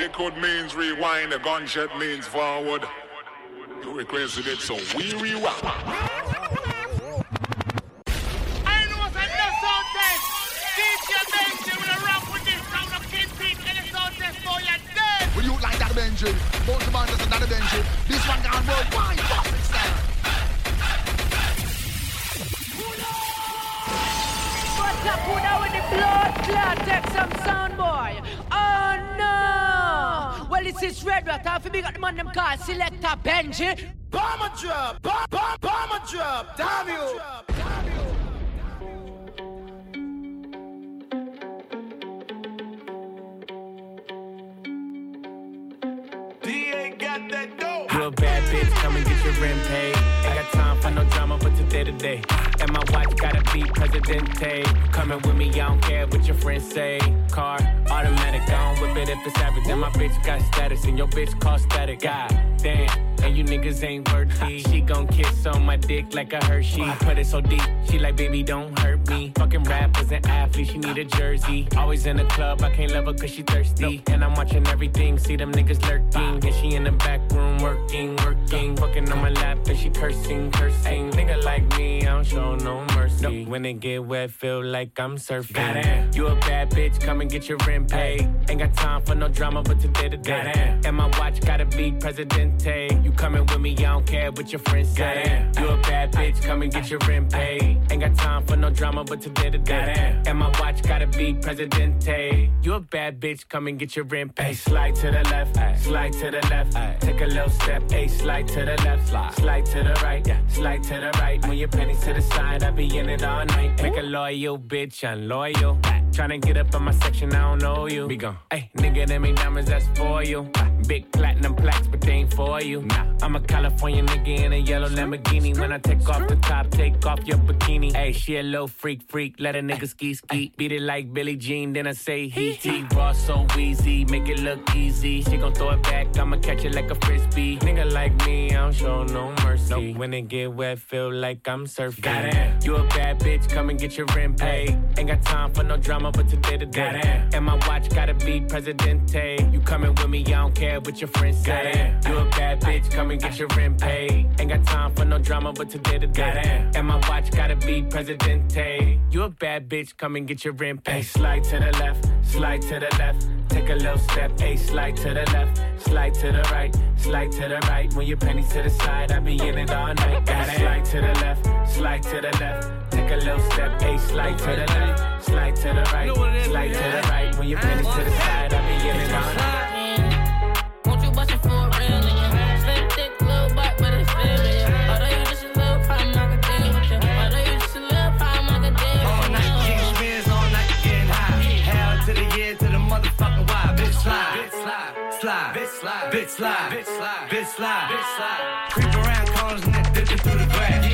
Liquid means rewind, a gunshot means forward. You requested it, so we rewind. I know what's another sound test. DJ Benji will rock with this sound of Kingpin and the sound test for your dead. Will you like that Benji? Both the band is another Benji. This one gone worldwide. Fucking style. What's up, who with the blood clot? Take some sound, boy. Oh no! Well, this is Red Rat. I feel big at the man them call Selector Benji. Bomber drop, bomb, bomb, bomber drop, damn you. DA got that dope. You a bad bitch, come and get your rent paid. Time for no drama, but today to day. And my watch gotta be Presidente. Coming with me, I don't care what your friends say. Car, automatic, I don't whip it if it's average. And my bitch got status, and your bitch cost static. God damn, and you niggas ain't worthy. She gon' kiss on my dick like a Hershey. Put it so deep, she like, baby, don't hurt me. Fucking rappers and athletes, she need a jersey. Always in the club, I can't love her cause she thirsty. And I'm watching everything, see them niggas lurking. And she in the back room working, working. Fucking on my lap, and she cursing, cursing. Nigga like me, I don't show no mercy. When it get wet, feel like I'm surfing. Goddamn. You a bad bitch, come and get your rent paid. Ain't got time for no drama, but today to day. And my watch gotta be Presidente. You coming with me, I don't care what your friends say. You a bad bitch, come and get your rent paid. Ain't got time for no drama, but today to day. And my watch gotta be Presidente. You a bad bitch, come and get your rent paid. Slide to the left, slide to the left. Take a little step, hey, slide to the left, slide to the right, yeah. slide to the right. When your pennies to the side, I be in it all night. Make a loyal bitch, I'm loyal. Tryna get up in my section, I don't know you. Be gone. Hey, nigga, them ain't diamonds, that's for you. Big platinum plaques, but they ain't for you. Nah, I'm a California nigga in a yellow Lamborghini. When I take off the top, take off your bikini. Hey, she a little freak, freak. Let a nigga ski, ski. Beat it like Billie Jean, then I say he, he. Raw so wheezy, make it look easy. She gon' throw it back, I'ma catch it like a frisbee. Nigga like me, I don't show no mercy. When it get wet, feel like I'm surfing. Goddamn. You a bad bitch, come and get your rent paid. Ain't got time for no drama, but today to day. And my watch gotta be Presidente. You coming with me, I don't care what your friends say. You a bad bitch, come and get your rent paid. Ain't got time for no drama, but today to day. And my watch gotta be Presidente. You a bad bitch, come and get your rent paid. Slide to the left, slide to the left. Take a little step, hey, slide to the left, slide to the right, slide to the right. When your pennies to the side, I be in it all night. Gotta slide to the left, slide to the left. Take a little step, hey, slide to the left, slide to the right, slide to the right. When your pennies to the side, I be in it all night. Slide, bitch slide, slide, bitch slide, bitch slide, bitch slide, bitch slide, bitch slide. Creep around corners and then dip it through the grass.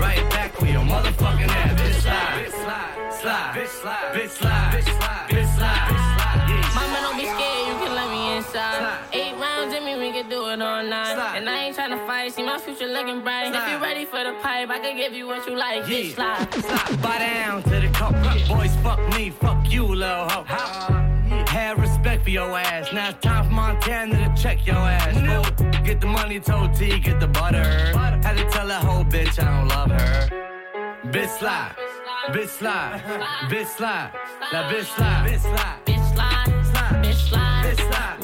Right back with your motherfucking ass. Bitch slide, bitch slide, slide, bitch slide, bitch slide, bitch slide, bitch slide, bitch slide. Yeah. Mama, don't be scared, you can let me inside. Eight rounds in me, we can do it all night. Slide. And I ain't tryna fight, see my future looking bright. If you ready for the pipe, I can give you what you like. Bitch, Yeah. slide. Slide. Buy down to the cup. Boys, fuck me, fuck you, little hoe. Had respect for your ass. Now it's time for Montana to check your ass. Fool. Get the money, told T, get the butter. Had to tell that whole bitch I don't love her. Bitch slide, bitch slide, bitch slide, that bitch slide, bitch slide. Bitch slide, Slide. bitch slide, Bitch slide. bitch slide.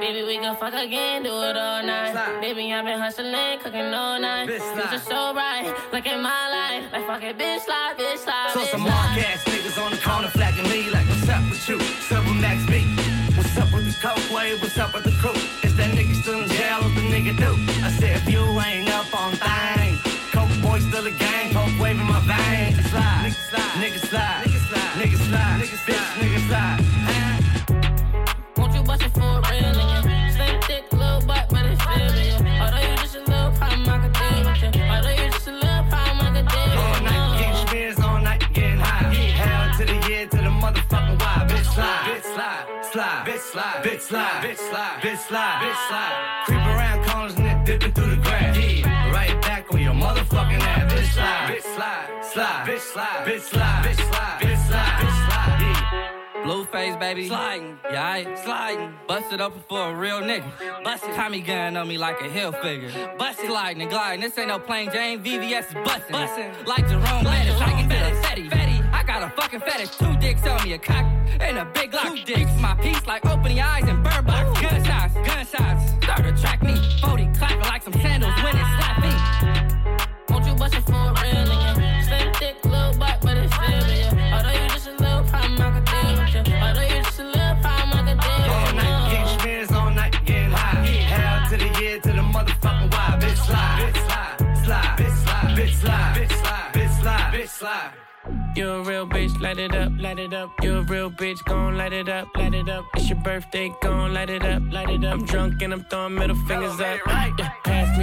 Baby, we can fuck again, do it all night. Slide. Baby, I've been hustling, cooking all night. Bitch slide. Future so right. look at my life. Like fuck it, bitch slide, bitch slide, So bitch some slide. mark ass niggas on the corner flagging me like, what's up with you? Several max B. What's up with the coke wave? What's up with the crew? Is that nigga still in jail? What the nigga do? I said, if you ain't up on things, coke boy still a gang, coke wave in my veins. Slide, nigga slide, nigga slide, nigga slide, nigga slide, bitch, nigga slide. Won't you bust it for a slide, slide, bitch slide, bitch slide, bitch slide, bitch slide, bitch slide. Creep around corners and then dipping through the grass. Right back on your motherfucking ass. Bitch slide, bitch slide, slide, bitch slide, bitch slide, bitch slide, bitch slide, bitch slide. Yeah. Blueface, baby. Sliding, yeah, I sliding. Busted up for a real nigga. Busted. Tommy gun on me like a Hilfiger. Busted, sliding and gliding. This ain't no plain Jane. VVS is busting. Busting. Like Jerome Bettis. I can fetish. Got a fucking fetish. Two dicks on me, a cock and a big lock. Two dicks. my piece like opening eyes and bird box. Gunshots, gunshots. Start to track me. 40 clapping like some sandals when it slap me. Won't you bust it for a real nigga? Slim thick, little butt, but it's still. Although you just a little problem, I could deal with. Although you just a little problem, I could deal All night ya. getting spins, all night getting high. Hell to the year, to the motherfucking why. Bitch slide, bitch slide, slide, bitch slide, bitch slide, bitch slide, bitch slide, bitch slide. You a real bitch, light it up, light it up. You're a real bitch, gon' light it up, light it up. It's your birthday, gon' light it up, light it up. I'm drunk and I'm throwing middle fingers up. Yeah,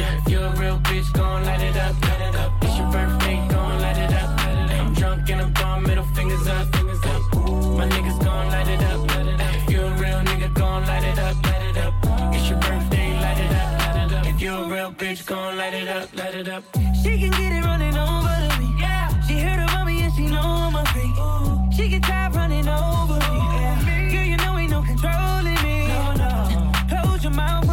If you a real bitch, gon' light it up, light it up. It's your birthday, gon' light it up, light it up. I'm drunk and I'm throwing middle fingers up, fingers up. My niggas gon' light it up, light it up. If you a real nigga, gon' light it up, light it up. It's your birthday, light it up, light it up. If you a real bitch, gon' light it up, light it up. She can get it running over to me. Yeah. She heard about me and she know I'm a freak. She get tired running over me. Yeah. Girl, you know ain't no controlling me. No, no. Close your mouth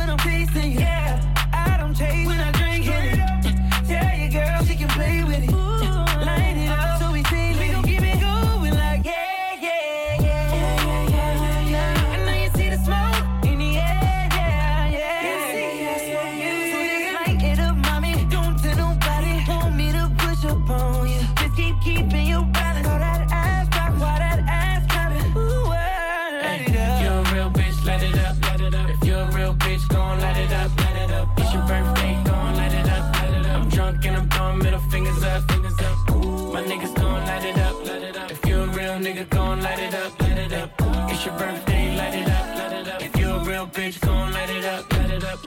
your birthday, light it up, light it up. If you a real bitch, gon' light it up, light it up.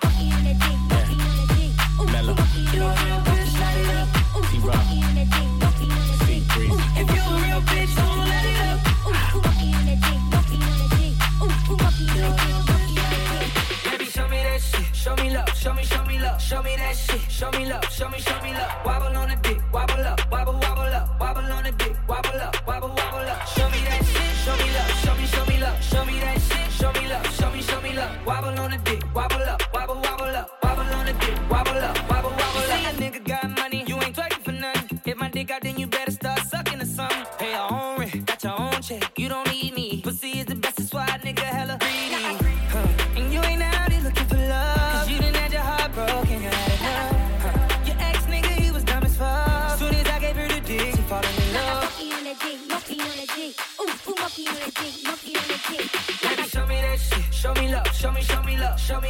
Mellow. You a real bitch, light it up. T-Rock. C3. If you a real bitch, don't let it up. Baby, show me that shit. Show me love. Show me, show me love. Show me that shit. Show me love. Show me, show me love. Wobble on the dick. Wobble up. Wobble, wobble up. Wobble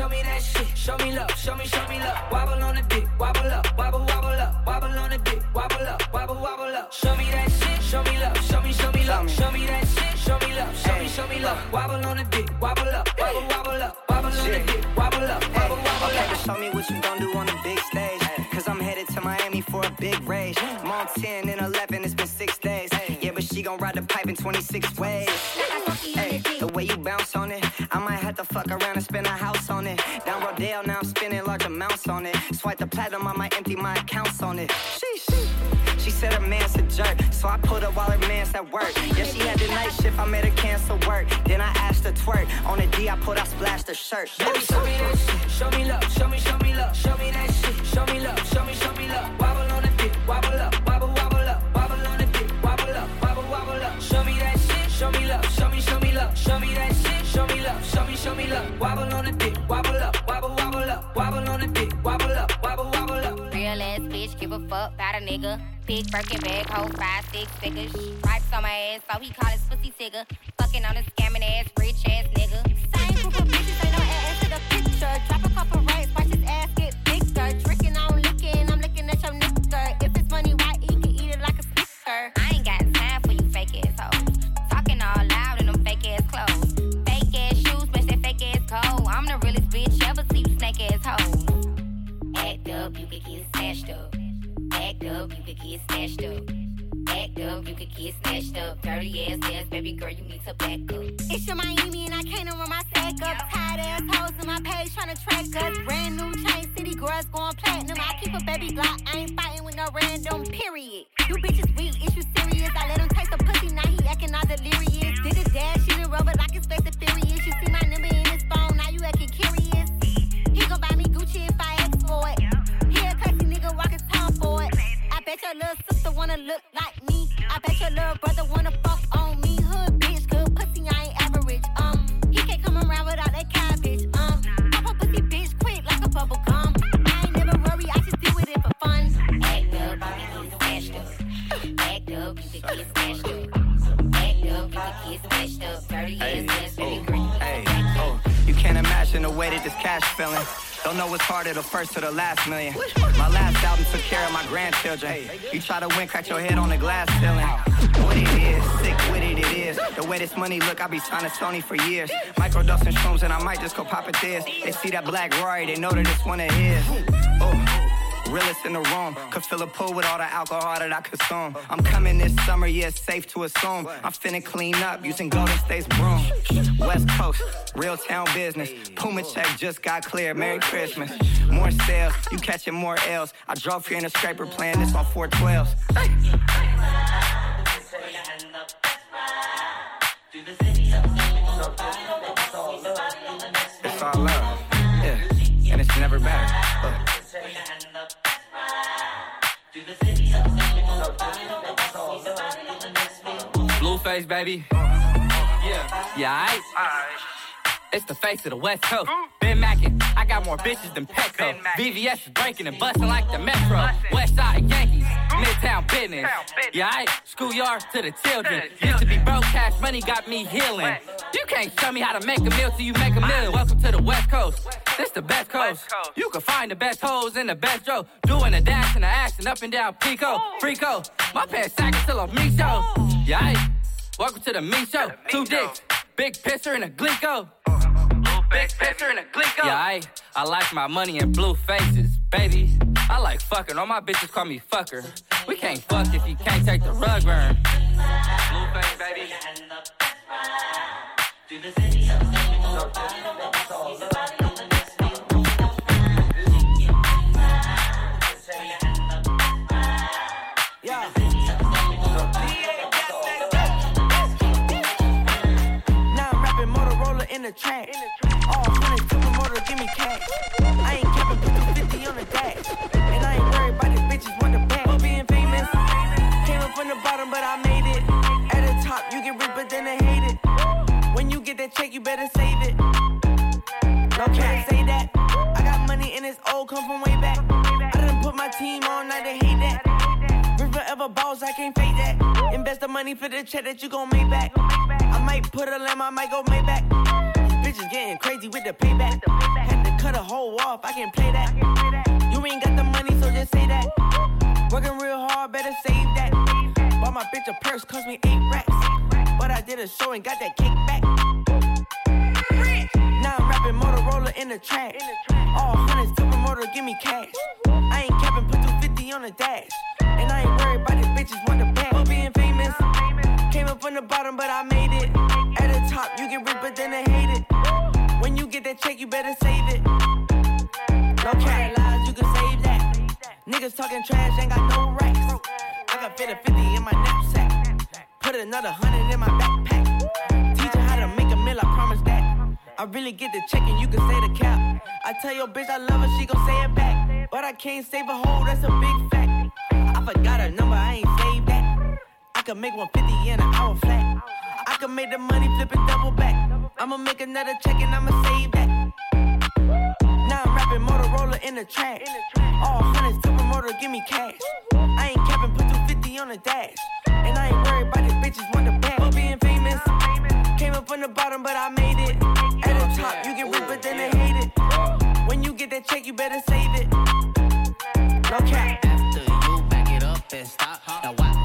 show me love. Show me that shit. Show me love. Show me, show me love. Wobble on the dick. Wobble up. Wobble, wobble up. Wobble on the dick. Wobble up. Wobble, wobble up. Show me that shit. Show me love. Show me, show me love. Show me that shit. Show me love. Show me, show me love. Wobble on the dick. Wobble up. Wobble, wobble up. Wobble on the dick. Wobble up. Wobble, wobble up. show me what you gon' do on the big stage. Cause I'm headed to Miami for a big race. I'm 10 and 11, it's been six days. Yeah, but she gon' ride the pipe in 26 ways. Amounts on it. Swipe the platinum, I might empty my accounts on it. Sheesh. She She said her man's a jerk. So I pulled up while her man's at work. Yeah, she had the night shift, I made her cancel work. Then I asked her twerk. On the D, I put out splashed her shirt. Baby, show me that shit. Show me love. Show me, show me love. Show me that shit. Show me love. Show me, show me love. Wobble on the dick. Wobble up. Wobble, wobble up. Wobble on the dick. Wobble up. Wobble, wobble up. Show me that shit. Show me love. Show me, show me love. Show me that shit. Show me love. Show me, show me love. Wobble on the dick. Wobble up. Wobble, wobble up. Wobble Real ass bitch, give a fuck about a nigga. Big Birkin bag, hold five, six figures. Stripes on my ass, so he call his pussy tigger. Fucking on a scamming ass, rich ass nigga. Same group of bitches, ain't no ass to the picture. Drop a couple racks, you could get snatched up. Act up, you could get snatched up. Dirty ass ass, baby girl, you need to back up. It's your Miami and I can't run my stack up. Tired ass hoes on my page trying to track us. Mm. Brand new chain city girls going platinum. I keep a baby Glock, I ain't fighting with no random. Period. You bitches weak, is you serious? I let him taste the pussy, now he acting all delirious. Did a dash, she didn't rubber like his face is furious. You see bet your little sister wanna look like me. I bet your little brother wanna fuck on Don't know what's harder, the first or the last million. My last album took care of my grandchildren. You try to win, crack your head on the glass ceiling. What it is, sick with it, it is. The way this money look, I be signing Sony for years. Microdosing shrooms, and I might just go pop it this. They see that black Rory, they know that it's one of his. Oh. Realest in the room. Could fill a pool with all the alcohol that I consume. I'm coming this summer, yeah, it's safe to assume. I'm finna clean up using Golden State's broom. West Coast, real town business. Puma check just got cleared. Merry Christmas. More sales, you catching more L's. I drove here in a scraper playing this on 412s. It's all love, yeah, and it's never better. Look. Blueface, baby. Yeah. I. It's the face of the West Coast. Been Mackin, I got more bitches than Petco. VVS is breaking and busting like the Metro. West Side Yankees, Midtown business. Yeah, I schoolyard to the children. Used to be broke, cash money got me healing. You can't show me how to make a meal till you make a million. Welcome to the West Coast. This the best coast. You can find the best hoes in the best row. Doing a dash and a action up and down Pico. Frico. My pants sagging till I'm me show. Yeah, I welcome to the me show. Two dicks, big pisser and a glico. Big pisser and a glico. Yeah, I, I like my money in blue faces, baby. I like fucking. All my bitches call me fucker. We can't fuck if you can't take the rug burn. Blueface, baby. Now in the track. All hundreds to the give me cash. I ain't capping, put the 50 on the dash. And I ain't worried about these bitches want the back. For being famous, came up from the bottom, but I made it. At the top, you get rich, but then they hate it. When you get that check, you better save it. No can't say that. I got money and it's old, come from way back. I done put my team on, now they hate that. Rich forever balls, I can't fake that. Invest the money for the check that you gon' make back. I might put a lamb, I might go Maybach. Bitches getting crazy with the payback. Had to cut a hole off, I can't play that. You ain't got the money, so just say that. Working real hard, better save that. Bought my bitch a purse, cost me eight racks. But I did a show and got that cake back. Now I'm rapping Motorola in the track. All hundreds to promoter, give me cash. I ain't capping, put 250 on the dash. And I ain't worried about these bitches want the back. For being famous, came up from the bottom, but I made it. At the top, you get rich, but then they hate it. When you get that check, you better save it. No cat lies, you can save that. Niggas talking trash, ain't got no racks. I can fit a 50 in my knapsack. Put another hundred in my backpack. Teach her how to make a meal, I promise that. I really get the check and you can say the cap. I tell your bitch I love her, she gon' say it back. But I can't save a hoe, that's a big fact. I forgot her number, I ain't saved that. Can make 150 in an hour flat. I can make the money flip it double back. I'ma make another check and I'ma save that. Now I'm rapping Motorola in the trash. All hundreds to promoter, give me cash. I ain't capping, put 250 on the dash. And I ain't worried about these bitches want the bag. For being famous, came up from the bottom, but I made it. At the top, you get rich, but then they hate it. When you get that check, you better save it. No cap. After you back it up and stop. Now what,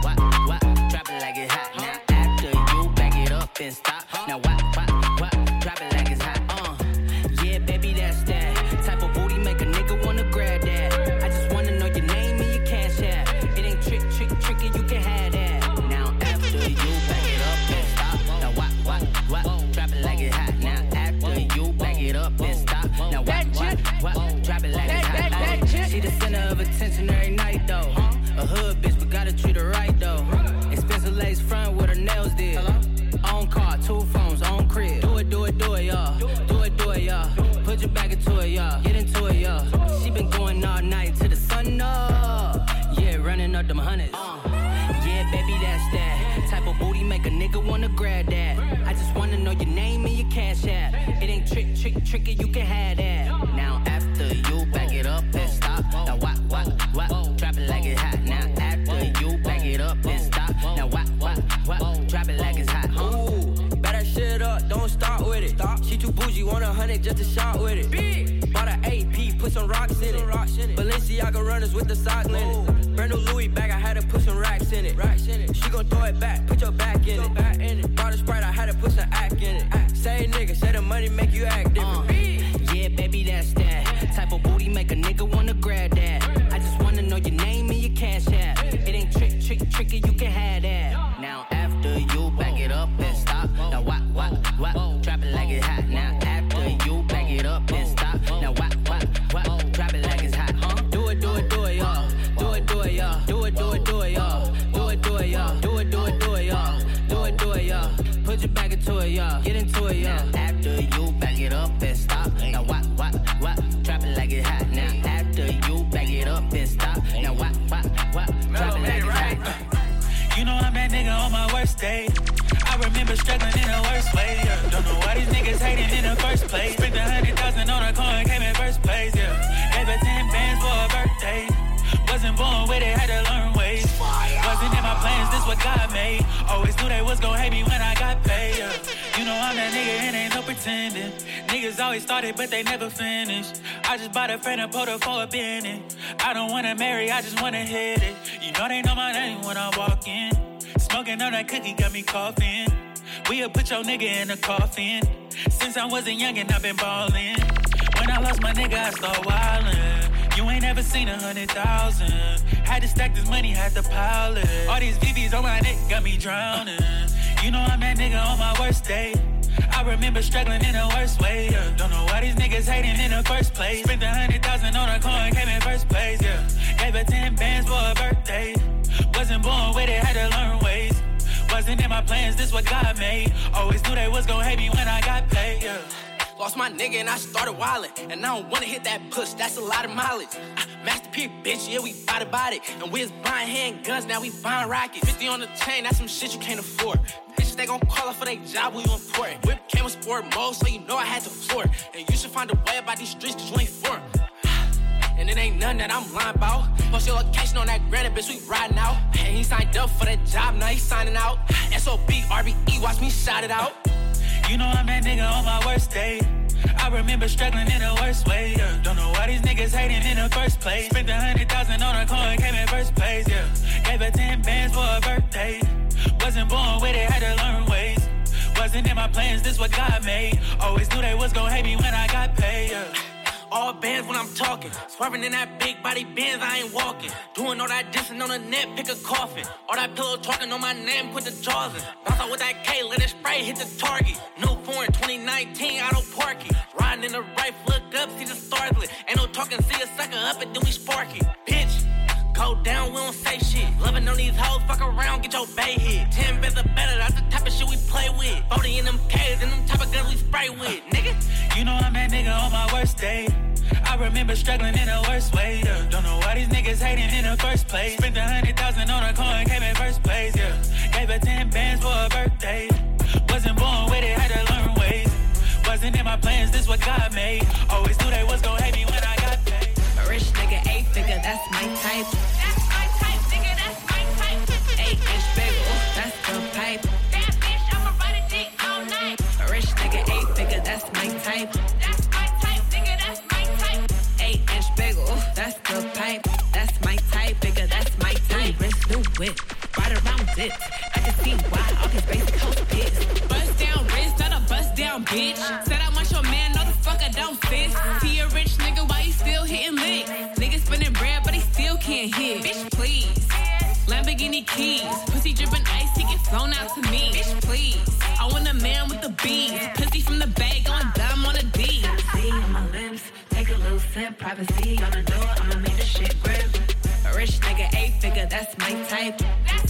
attention every night though. A hood bitch, but gotta treat her right though. Expensive lace front with her nails did. On car, two phones, on crib. Do it, do it, do it, y'all. Do it, do it, y'all. Put your back into it, y'all. Get into it, y'all. She been going all night to the sun up. Yeah, running up them hundreds. Yeah, baby, that's that. Type of booty make a nigga wanna grab that. I just wanna know your name and your cash app. It ain't trick, trick, tricky, you can have that. Want a hundred just to shot with it. Big. Bought an AP, put some rocks in it. Balenciaga runners with the sock linen. Brand new Louis bag, I had to put some racks in it. Racks in it. She gon' throw it back, put your back in it. Back in it. Bought a sprite, I had to put some act in it. Act. Say nigga, say the money make you act different. Uh, yeah, baby, that's that. Type of booty make a nigga wanna struggling in the worst way. Yeah. Don't know why these niggas hating in the first place. Spent a hundred thousand on a coin, came in first place. Yeah, gave her ten bands for a birthday. Wasn't born with it, had to learn ways. Wasn't in my plans, this what God made. Always knew they was gonna hate me when I got paid. Yeah. You know I'm that nigga and ain't no pretending. Niggas always started, but they never finished. I just bought a friend put her for a minute. I don't wanna marry, I just wanna hit it. You know they know my name when I walk in. Smoking on that cookie got me coughing. We'll put your nigga in a coffin. Since I wasn't young and I've been ballin'. When I lost my nigga, I start wildin'. You ain't never seen a hundred thousand. Had to stack this money, had to pile it. All these VVs on my neck got me drowning. You know I'm that nigga on my worst day. I remember struggling in the worst way. Yeah. Don't know why these niggas hating in the first place. Spent a hundred thousand on a coin, came in first place. Yeah, gave her ten bands for a birthday. Wasn't born with it, had to learn ways. Wasn't in my plans, this what God made. Always knew they was gonna hate me when I got paid. Yeah. Lost my nigga and I started wildin'. And I don't wanna hit that push, that's a lot of mileage. Uh, Master P, bitch, yeah, we bout about it. And we was buying handguns, now we buying rockets. 50 on the chain, that's some shit you can't afford. Bitch, they gon' call up for their job, we important. Whip came with sport mode, so you know I had to floor it. And you should find a way about these streets, cause you ain't for. And it ain't nothing that I'm lying about. Post your location on that granite, bitch, we riding out. And he signed up for that job, now he signing out. SOB, RBE, watch me shout it out. You know I'm that nigga on my worst day. I remember struggling in the worst way. Yeah. Don't know why these niggas hating in the first place. Spent a hundred thousand on a coin, came in first place. Yeah, gave her ten bands for a birthday. Wasn't born with it, had to learn ways. Wasn't in my plans, this what God made. Always knew they was gonna hate me when I got paid. Yeah. All bands when I'm talking. Swerving in that big body Benz, I ain't walking. Doing all that dissing on the net, pick a coffin. All that pillow talking on my name, put the jaws in. Bounce out with that K, let it spray, hit the target. New foreign 2019, I don't park it. Riding in the right, look up, see the stars lit. Ain't no talking, see a sucker up and then we spark it. Bitch, Go down, we don't say shit. Loving on these hoes, fuck around, get your bay hit. Ten better, better, that's the type of shit we play with. 40 in them K's and them type of guns we spray with, nigga. You know I'm that nigga on my worst day. I remember struggling in the worst way. Yeah. Don't know why these niggas hating in the first place. Spent a hundred thousand on a coin, came in first place. Yeah, gave her ten bands for a birthday. Wasn't born with it, had to learn ways. Wasn't in my plans, this what God made. Always knew they was gon' hate me that's my type. That's my type, nigga, that's my type. Eight inch bagel, that's the pipe. That bitch, I'ma ride a dick all night. A rich nigga, eight figure, that's my type. That's my type, nigga, that's my type. Eight inch bagel, that's the pipe. That's my type, bigger, that's my type. New whip, right around it. I can see why all these basic hoes pissed. Bust down wrist, not a bust down bitch. Said I want your man, no the fuck I don't fit. Keys, pussy dripping ice, he get flown out to me. Bitch, please. I want a man with the beans, pussy from the bag, going dumb on a D. See on my lips, take a little sip. Privacy on the door, I'ma make the shit grip. A rich nigga, eight figure, that's my type. That's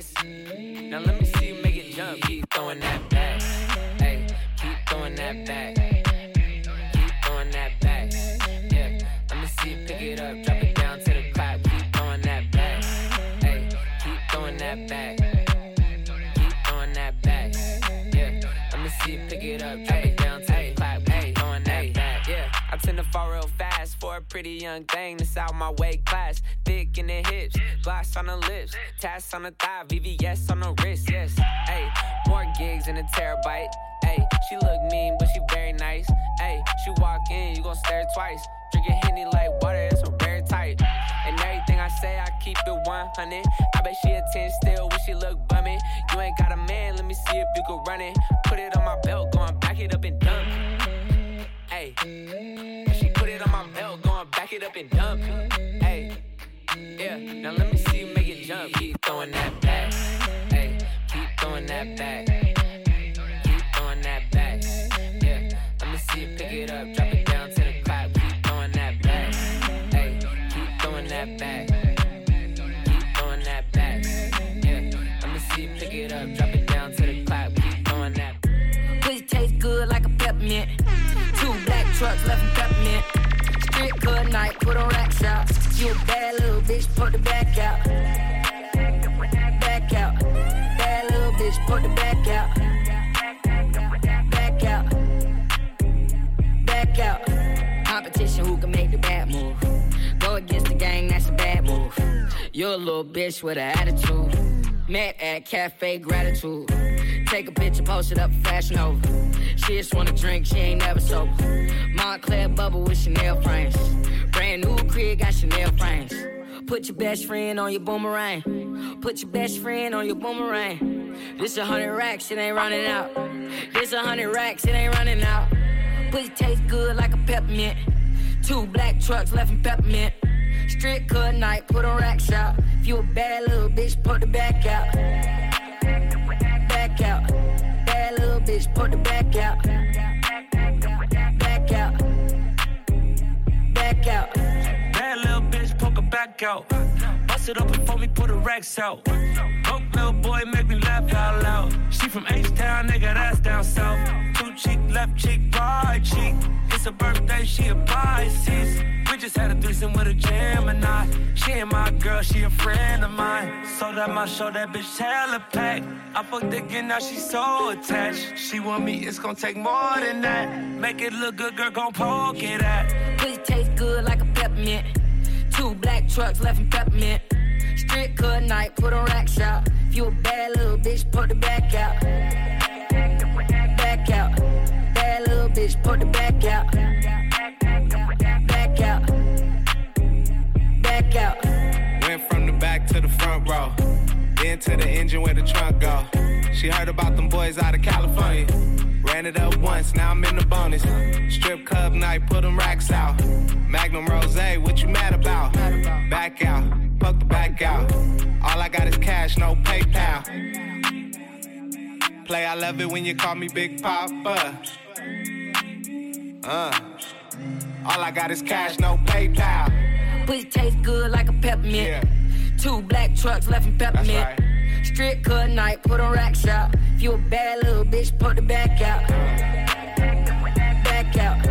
Now let me see you make it jump. Keep throwing that pretty young thing that's out my weight class. Thick in the hips, gloss on the lips, tats on the thigh, VVS on the wrist. Yes, hey, more gigs in a terabyte. Hey, she look mean, but she very nice. Hey, she walk in, you gon' stare twice. Drinking Henny like water, that's a rare type. And everything I say, I keep it 100. I bet she a 10 still when she look bummy. You ain't got a man, let me see if you can run it. Put it on my belt, going back it up and dunk. Hey, she put it on my belt, back it up and dunk. Hey, yeah, now let me see you make it jump. Keep throwing that back. Hey, keep throwing that back. Keep throwing that back. Yeah, let me see you pick it up, drop it down to the clap. Keep throwing that back. Hey, keep throwing that back. Keep throwing that back. Yeah, let me see you pick it up, drop it down to the clap. Keep throwing that. Pussy tastes good like a peppermint. Two black trucks left. Strip good night, put on rack shop. You a bad little bitch, put the back out. Back out. Bad little bitch, put the back out. Back out. Back out. Competition, who can make the bad move? Go against the gang, that's a bad move. You're a little bitch with an attitude. Met at Cafe Gratitude. Take a picture, post it up, Fashion Nova. She just wanna drink, she ain't never sober. Moncler bubble with Chanel frames. Brand new crib, got Chanel frames. Put your best friend on your boomerang. Put your best friend on your boomerang. This a hundred racks, it ain't running out. This a hundred racks, it ain't running out. Pussy taste good like a peppermint. Two black trucks left in peppermint. Strip cut night, put on rack shop. If you a bad little bitch, put the back out. Bitch, put the back out. Back out. Back out. Bad little bitch, poke her back out. Bust it open for me, put the racks out. Broke little boy, make me laugh out loud. She from H-Town, nigga, that's down south. Two cheek, left cheek, right cheek. It's her birthday, she a Pisces. We just had a threesome with a Gemini. She ain't my girl, she a friend of mine. So that my show, that bitch hella packed. I fucked again, now she so attached. She want me, it's gonna take more than that. Make it look good, girl, gon' poke it at. Pussy taste good like a peppermint. Two black trucks left in peppermint. Strip cut night, put on rack shop. If you a bad little bitch, put the back out. Back out. Bad little bitch, put the back out. Back out. Back out. Went from the back to the front row. Then to the engine where the trunk go. She heard about them boys out of California. Ran it up once, now I'm in the bonus. Strip club night, put them racks out. Magnum Rose, what you mad about? Back out, fuck the back out. All I got is cash, no PayPal. Play, I love it when you call me Big Papa. Uh, all I got is cash, no PayPal. Pussy taste good like a peppermint. Two black trucks left in peppermint. Strip cut night, put on rack shop. If you a bad little bitch, put the back out. Back out.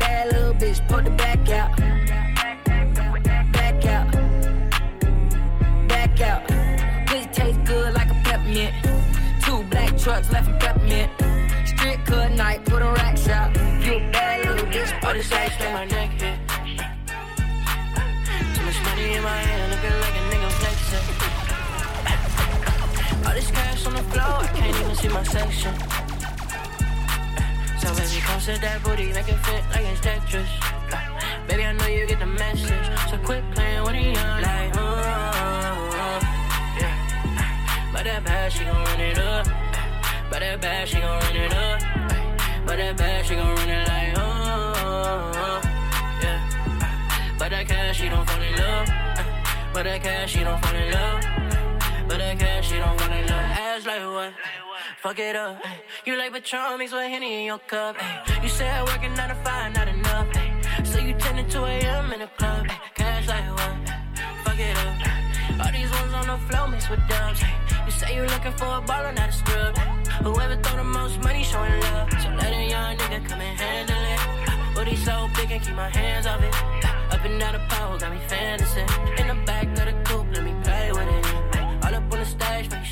Bad little bitch, put the back out. Back out. Back out. Pussy taste good like a peppermint. Two black trucks left in peppermint. Strip cut night, put on rack shop. If you a bad little bitch, put the back out. Too much money in my hand, All this cash on the floor, I can't even see my section. So baby, come set that booty, make it fit like it's Tetris. Baby, I know you get the message, so quit playing with the young like, uh, yeah. But that bad, she gon' run it up. But that bad, she gon' run it up. But that bad, she gon' run it like, uh, yeah. But that cash, she don't fall in love. But that cash, she don't fall in love. That cash, she don't in love. Ass like what? Fuck it up. You like Patron, mix with Henny in your cup. You said working nine to five, not enough. So you 10 to 2 a.m. in the club. Cash like what? Fuck it up. All these ones on the floor mixed with dubs. You say you looking for a baller, not a scrub. Whoever throw the most money showing love. So let a young nigga come and handle it. Booty so big and keep my hands off it. Up and down the pole, got me fantasy. In the back of the coupe,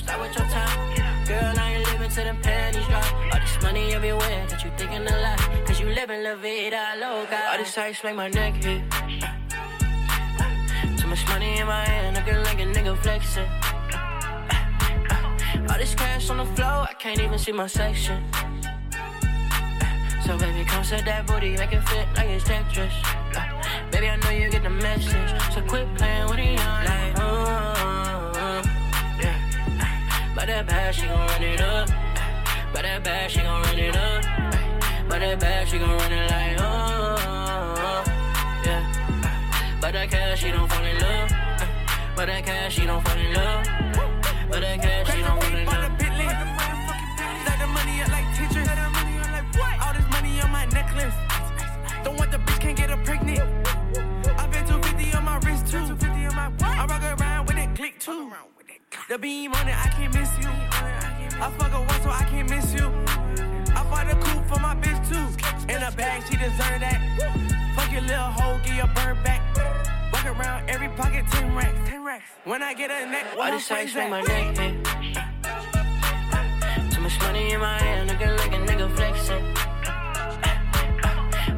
start with your time. Girl, I ain't living to them panties drop. All this money everywhere, got you thinking a lot. Cause you living la vida loca. All this ice make my neck hit. Too much money in my hand, looking like a nigga flexing. All this cash on the floor, I can't even see my section. So baby, come set that booty, make it fit like it's Tetris. Baby, I know you get the message, so quit playing with the young like, uh, yeah. But that bad, she gon' run it up. But that bad, she gon' run it up. But that bad, she gon' run it like, uh, yeah. But that cash, she don't fall in love. But that cash, she don't fall in love. But that cash, she don't The beam on it, I can't miss you. I fuck a one, so I can't miss you. I bought a coupe for my bitch too. In a bag, she deserve that. Fuck your little hoe, get your bird back. Walk around every pocket, 10 racks. 10 racks. When I get a neck, what this I'm make my neck. Too much money in my hand, looking like a nigga flexing.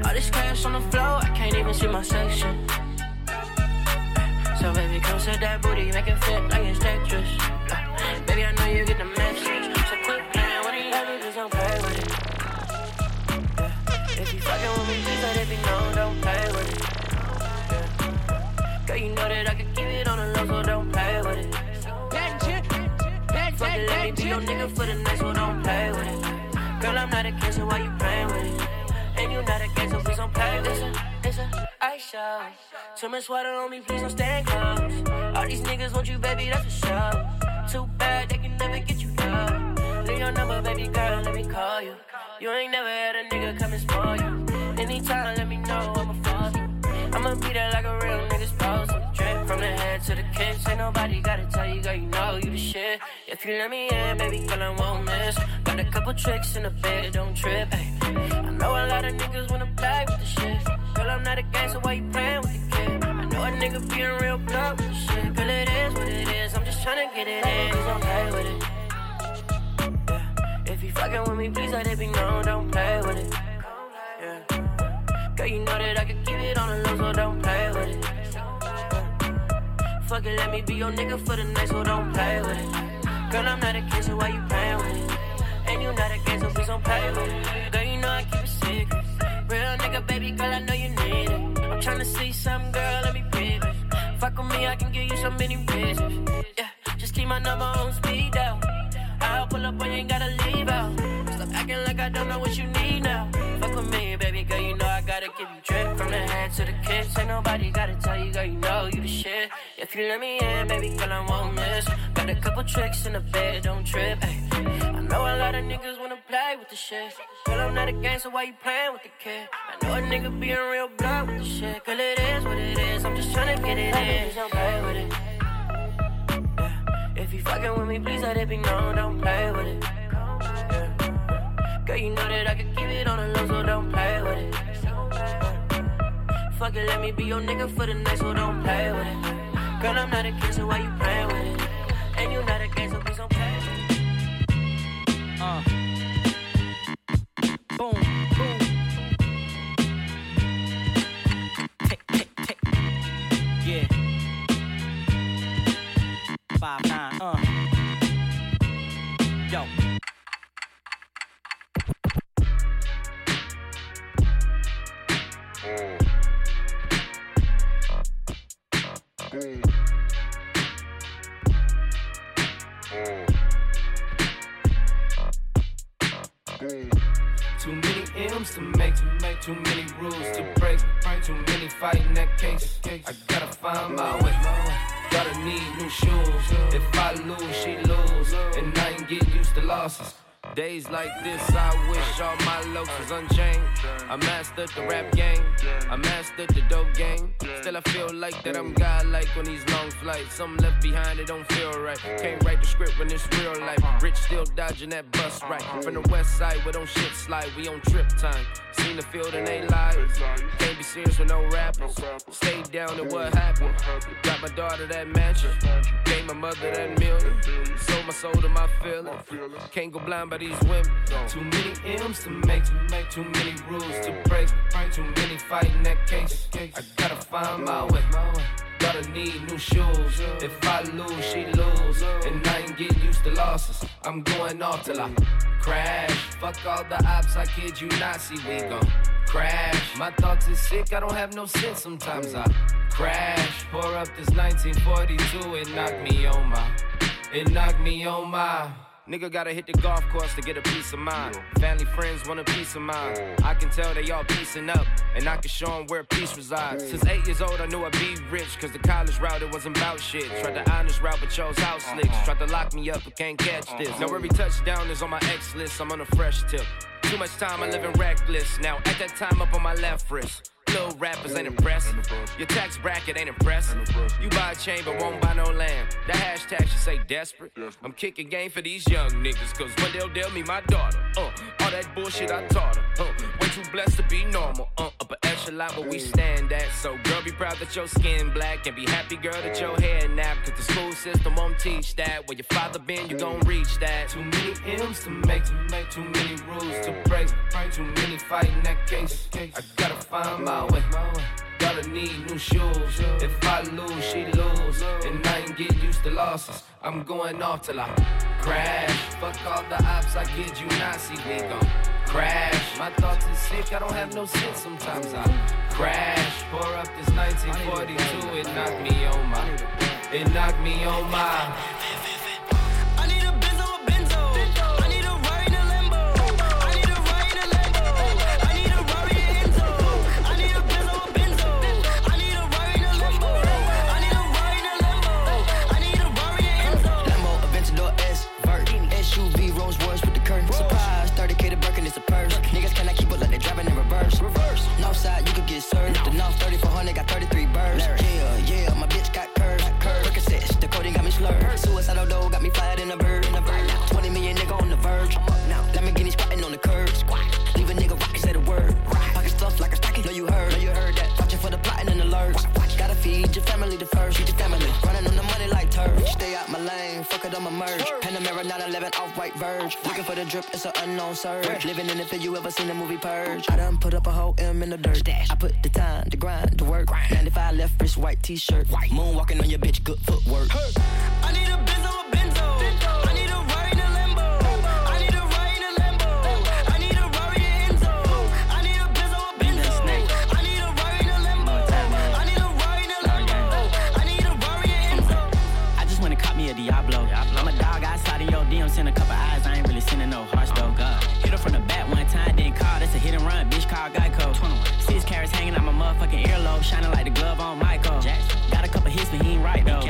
All this cash on the floor, I can't even see my section. So baby, come set that booty, make it fit like it's Tetris. Uh, baby, I know you get the message. So quit playing with it, love it, just don't play with it. Yeah. If you fucking with me, just let it be known, don't play with it. Yeah. Girl, you know that I can keep it on the low, so don't play with it. That shit, that, Fuck that, it, let me be your nigga for the next one, don't play with it. Girl, I'm not a kid, so why you playing with it? And you not a kid, so please don't play with it. It's a, it's a, ice show. Too much water on me, please don't stand close. All these niggas want you, baby, that's for sure. Too bad, they can never get you down. Leave your number, baby girl, let me call you. You ain't never had a nigga come and spoil you. Anytime, let me know, I'ma fall you. I'ma be there like a real nigga supposed. Drip from the head to the kids. Ain't nobody gotta tell you, girl, you know you the shit. If you let me in, baby girl, I won't miss. Got a couple tricks in the bed, don't trip. Ay. I know a lot of niggas wanna play with the shit. Girl, I'm not a gang, so why you playing with the kid? I know a nigga being real blunt with shit. Girl, it is what it is. I'm just tryna get it in. Please don't play with it. Yeah. If you fucking with me, please let it be known. Don't play with it. Yeah. Girl, you know that I can keep it on the low, so don't play with it. Fuck it, let me be your nigga for the night, so don't play with it. Girl, I'm not a kid, so why you playing with it? And you not a gay, so please don't play with it. Girl, you know I keep it secret. Real nigga, baby girl, I know Fuck with me, I can give you so many bitches. Yeah, just keep my number on speed down. I'll pull up when you ain't gotta leave out. Stop acting like I don't know what you need now. Fuck with me, baby girl, you know I gotta give you drip from the head to the kids. Ain't nobody gotta tell you, girl, you know you the shit. If you let me in, baby girl, I won't miss. Got a couple tricks in the bed, don't trip. Ay. I know a lot of niggas wanna play with the shit. Girl, I'm not a gang, so why you playing with the kid? I know a nigga being real blunt with the shit. Girl, it is what it is. Tryna get it in. Don't play with it. Yeah. If you fucking with me, please let it be known. Don't play with it. Yeah. Girl, you know that I can keep it on the low, so don't play with it. Fuck it, let me be your nigga for the night, so don't play with it. Girl, I'm not a kid, so why you playing with it? Days like this, I wish all my looks was unchained. I mastered the rap game, I mastered the dope game. Still, I feel like that I'm godlike on these long flights. Something left behind, it don't feel right. Can't write the script when it's real life. Rich still dodging that bus right from the west side where don't shit slide. We on trip time. Seen the field and they lives. Can't be serious with no rappers. Stay down and what happened? Got my daughter that mansion. Gave my mother that million. Sold my soul to my feeling. Can't go blind by these women. Too many M's to make, make too many rules to break. Too many fighting that case. I gotta find my way. Gotta need new shoes. If I lose, she lose. And I ain't get used to losses. I'm going off till I crash. Fuck all the ops, I kid you not. See, we gon' crash. My thoughts is sick, I don't have no sense. Sometimes I crash. Pour up this 1942, it knocked me on my. It knocked me on my. Nigga gotta hit the golf course to get a peace of mind. Family, friends want a peace of mind. I can tell they all piecing up, and I can show them where peace resides. Since eight years old, I knew I'd be rich, cause the college route, it wasn't about shit. Tried the honest route, but chose house slicks. Uh-huh. Tried to lock me up, but can't catch this. Now every touchdown is on my X list, I'm on a fresh tip. Too much time, I live in reckless. Now at that time, up on my left wrist. Little rappers ain't impressed. Your tax bracket ain't impressed. You buy a chain but won't buy no land. The hashtag should say desperate. I'm kicking game for these young niggas, cause one they'll tell me my daughter. Uh, all that bullshit I taught her. Uh, too blessed to be normal. Uh, upper echelon where we stand at. So girl, be proud that your skin black. And be happy, girl, that your hair nap. Cause the school system won't teach that. Where your father been, you gon' reach that. Too many M's to make, to make too many rules to break. Too many fighting that case. I gotta find my way. Gotta need new shoes. If I lose, she lose. And I ain't get used to losses. I'm going off till I crash. Fuck all the ops, I kid you not. See, we gon' crash. My thoughts is sick, I don't have no sense. Sometimes I crash. Pour up this 1942, it knocked me on my, it knocked me on my. 911 verge. Looking for the drip, it's an unknown surge. Living in the field, you ever seen the movie Purge? I done put up a whole M in the dirt. I put the time, the grind, the work. 95 left wrist, white t-shirt. Moonwalking on your bitch, good footwork. I need a Benz motherfucking shining like the glove on Michael. Got a couple hits, but he ain't right though.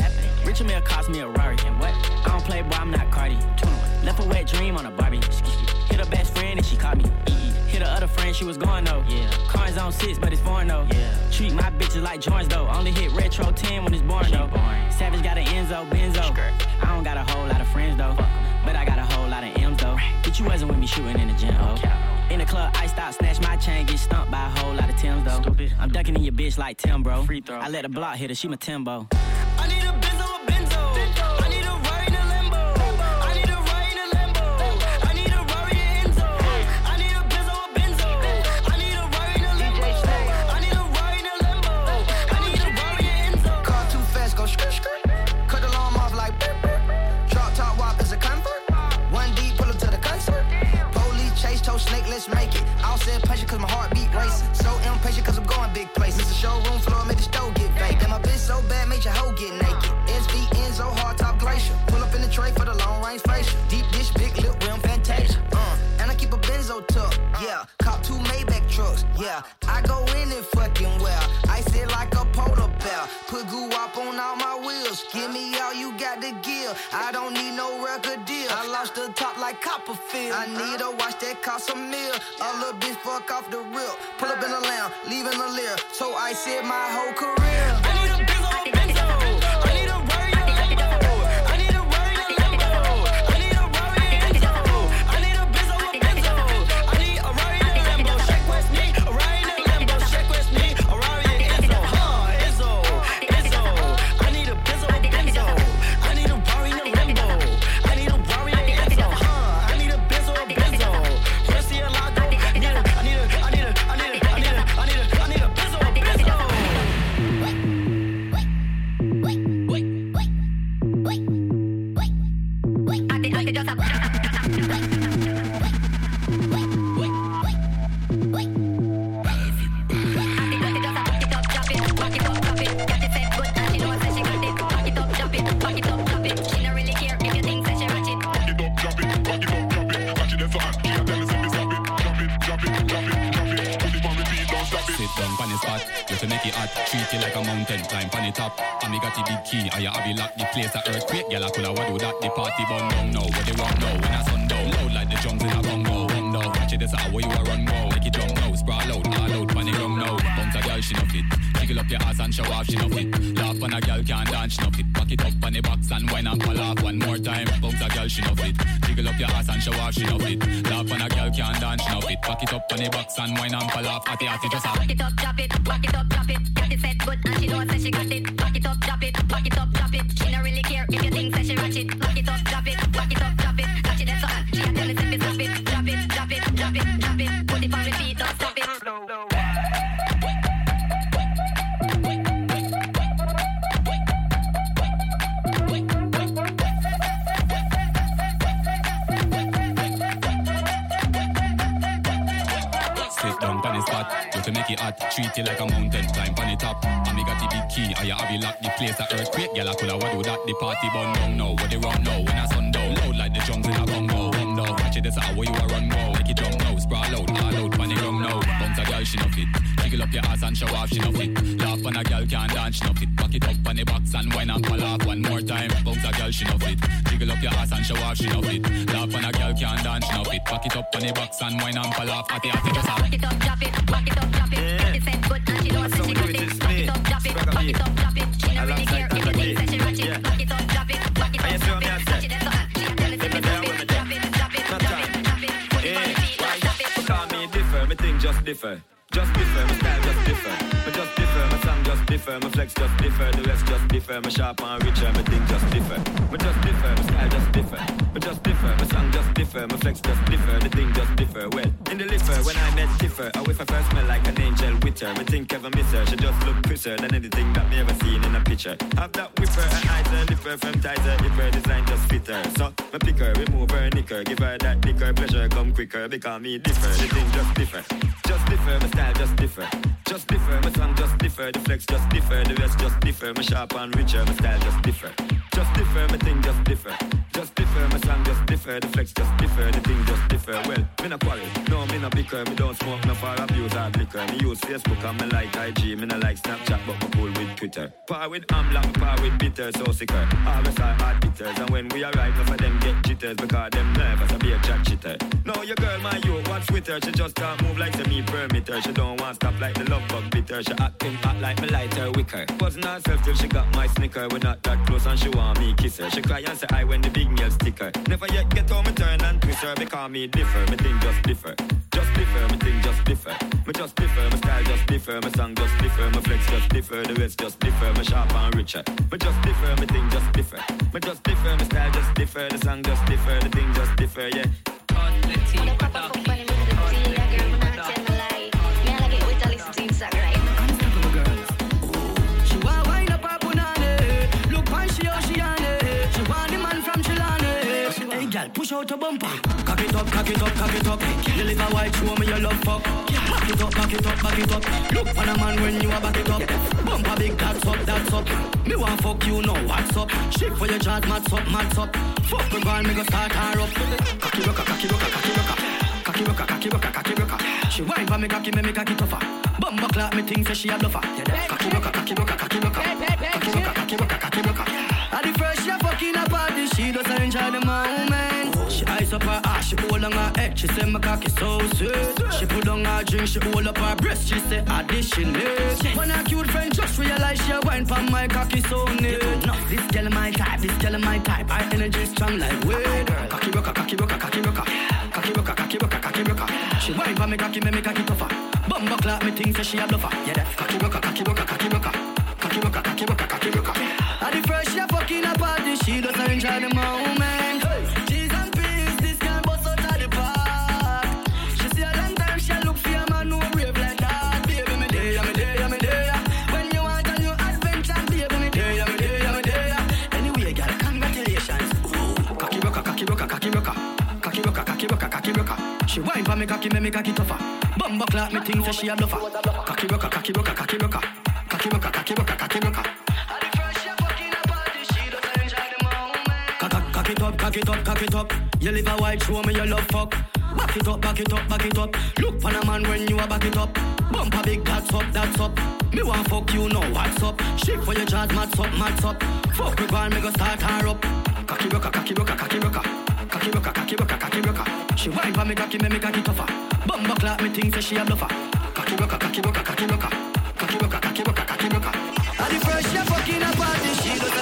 Richard Mille cost me a Rari. And what? I don't play, boy. I'm not Cardi. 21. Left a wet dream on a Barbie. Hit her best friend and she caught me. Hit her other friend, she was going though. Yeah. Cars on six, but it's foreign though. Yeah. Treat my bitches like joints though. Only hit retro 10 when it's born though. Savage got an Enzo, Benzo. I don't got a whole lot of friends though. But I got a whole lot of M's though. Bitch, you wasn't with me shooting in the gym, oh. In the club, I stop, snatch my chain, get stumped by a whole lot of Tims though. I'm ducking in your bitch like Tim, bro. Free throw. I let the block hit her, she my Timbo. Cause my heart beat racing. So impatient cause I'm going big places. The showroom floor made the stove get vacant. And my bitch so bad, made your hoe get naked. SV Enzo, hard top glacier. Pull up in the tray for the long range facial. Deep dish, big lip, rim, fantasia. Uh, and I keep a benzo tuck. Yeah, cop two Maybach trucks. Yeah, I go in it fucking well. I sit like a polar bear. Put goo up on all my wheels. Give me all you got to give. I don't need need a watch that cost a mil. A little bitch fuck off the real. Pull up in a lamb, leaving a leer. So I said my whole career. It like a mountain, climb pan the top. And me got the big key, I have it lock the place a earthquake. Girl, I coulda what do that? The party bun down now. What they want now? When I sundown, loud like the drums in a bongo. Run now, watch it this how you a run now. Make it jump now, sprawl out, all out, pan the ground now. Bounce a girl, she no fit. Jiggle up your ass and show off, she no fit. Laugh on a girl can't dance, she no fit. Back it up on the box and wine and pull off one more time. Bounce a girl, she no fit. Jiggle up your ass and show off, she no fit. Laugh on a girl can't dance, she no fit. Back it up on the box and wine and pull off. Atty atty just a. Back it up, drop it, back it up, drop it. Got it set good and she know say she got it. Back it up, drop it, back it up, drop it. She don't really care if you think say she ratchet. Back it up, drop it, back it up, drop it. It like a mountain, climb on the top. And me got the big key, I have it lock the place a earthquake. Girl, I coulda what do that. The party bun down now, what they wrong now? When I sundown, loud like the jungle in a bongo. Down, watch it, that's how you a run go. Make it jump now, sprawl out, all out, the ground now. Bounce a girl, she no fit. Jiggle up your ass and show off, she no fit. Laugh on a girl can't dance, she no fit. Back it up on the box and wine and pull off one more time. Bounce a girl, she no fit. Jiggle up your ass and show off, she no fit. Laugh on a girl can't dance, she no fit. Back it up on the box and wine and pull off. At the attic, just Back it up, drop it, back it differ. Just differ, style just differ. Differ. My flex just differ, the rest just differ. My sharp and richer, my thing just differ. Me just differ, my style just differ. Me just differ, my song just differ. My flex just differ, the thing just differ. Well, in the liver, when I met differ, I whiff a first smell like an angel with her. Me think ever miss her, she just look crisper than anything that me ever seen in a picture. Have that whipper, and eyes lip her, from tighter, hip her, design just fit her. So, me pick her, remove her, nick her, give her that dick pleasure come quicker, because me differ, the thing just differ. Just differ, my style just differ. Just differ, my song just differ, the flex just differ, the rest just differ, my sharp and richer, my style just differ. Just differ, my thing just differ. Just differ, my song just differ, the flex just differ, the thing just differ. Well, me no quarrel, no me no bicker, me don't smoke no for abuse hard liquor. Me use Facebook and me like IG, me no like Snapchat, but me cool with Twitter. Par with Amla, me with bitter, so sicker. Always are hard bitters, and when we arrive, none of them get jitters because them nervous, I be a chat chitter. No, your girl, my you, what's with her? She just can't move like permit her. She don't want stop like the love bug bitter. She acting hot like me lighter wicker. Wasn't herself till she got my snicker. We're not that close and she want me kiss her. She cry and say I when the big nails stick her. Never yet get home me turn and twist her. Because me differ, me thing just differ. Just differ, me thing just differ. Me just differ, my style just differ. My song just differ, my flex just differ. The rest just differ, my sharp and richer. Me just differ, me thing just differ. Me just differ, my style just differ. The song just differ, the thing just differ, yeah. Push out your bumper. Cock it up, cock it up, cock it up. You live a show me your love fuck. Back it up, back it up, back it up. Look for a man when you a back it up. Bumper big, that's up, that's up. Me want fuck you, know what's up. Shit for your jaws, mats up, mats up. Fuck me, girl, me go start her up. Cocky rocker, cocky rocker, cocky rocker. Cocky rocker, cocky rocker, cocky rocker. She whine for me cocky, make me cocky tougher. Bumper clap, me think say she a bluffer. Cocky rocker, cocky rocker, cocky rocker. Cocky rocker, cocky rocker, cocky rocker. At the first she a fucking a party, she doesn't enjoy the moment. Up her ass, she hold on her head. She say my cocky so sweet. She put on her drink, she hold up her breast. She say ah, additionally. When her cute friend just realize she a wine for my cocky so neat. No, this girl my type, this girl my type. Her energy strong like weed. Cocky rocker, cocky rocker, cocky rocker. Cocky rocker, cocky rocker, cocky rocker. She wine for me cocky, make me cocky tougher. Bumper clap, me think say she a bluffer. Yeah, that cocky rocker, cocky rocker, cocky rocker. Cocky rocker, cocky rocker, cocky rocker. At the first she a fucking a party, she doesn't enjoy the moment. Cocky, make me cocky tougher. Bumper clap, me think say she a bluffer. Cocky rocker, cocky rocker, cocky rocker. Cocky rocker, cocky rocker, cocky rocker. Cock, it up, cock it up, cock it up. You live a white, show me your love fuck. Back it up, back it up, back it up. Look for a man when you a back it up. Bumper big, that's up, that's up. Me want fuck you, know what's up. Shit for your jaws, mats up, mats up. Fuck me, girl, me go start her up. Cocky rocker, cocky rocker, cocky rocker. Cocky rocker, cocky rocker, cocky rocker. She whine for me cocky, make me cocky tougher. Bumper clap, me think say she a bluffer. Cocky rocker, cocky rocker, cocky rocker. Cocky rocker, cocky rocker, cocky rocker. At the first she fucking a party, she doesn't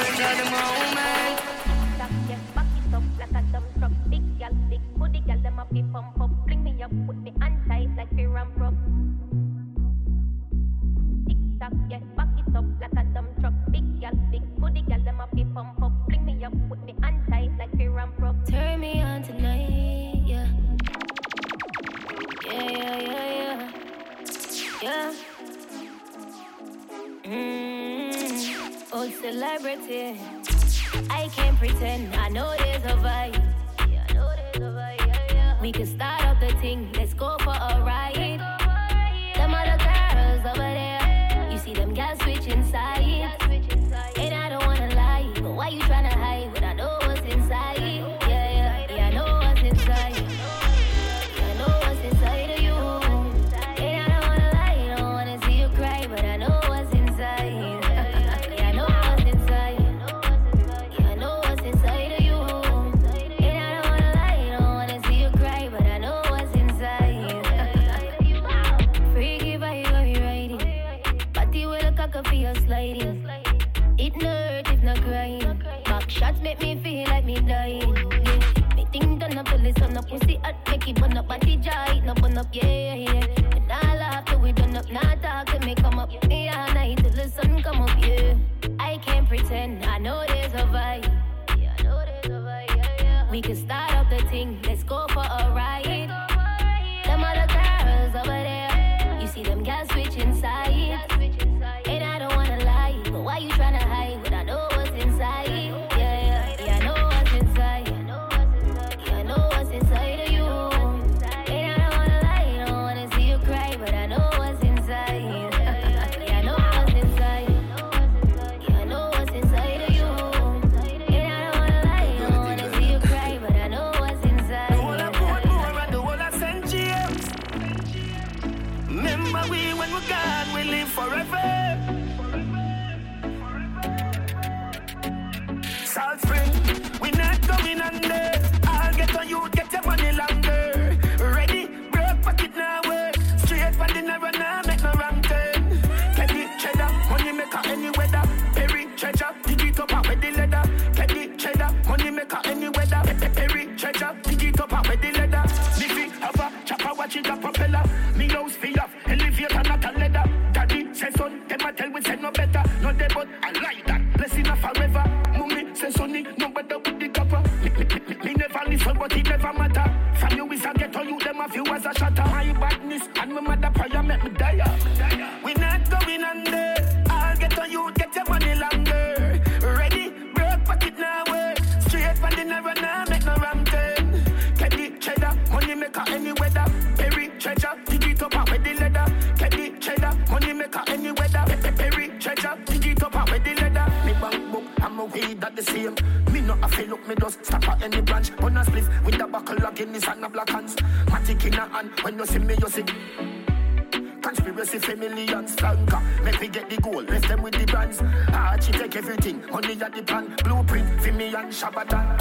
Shabatan.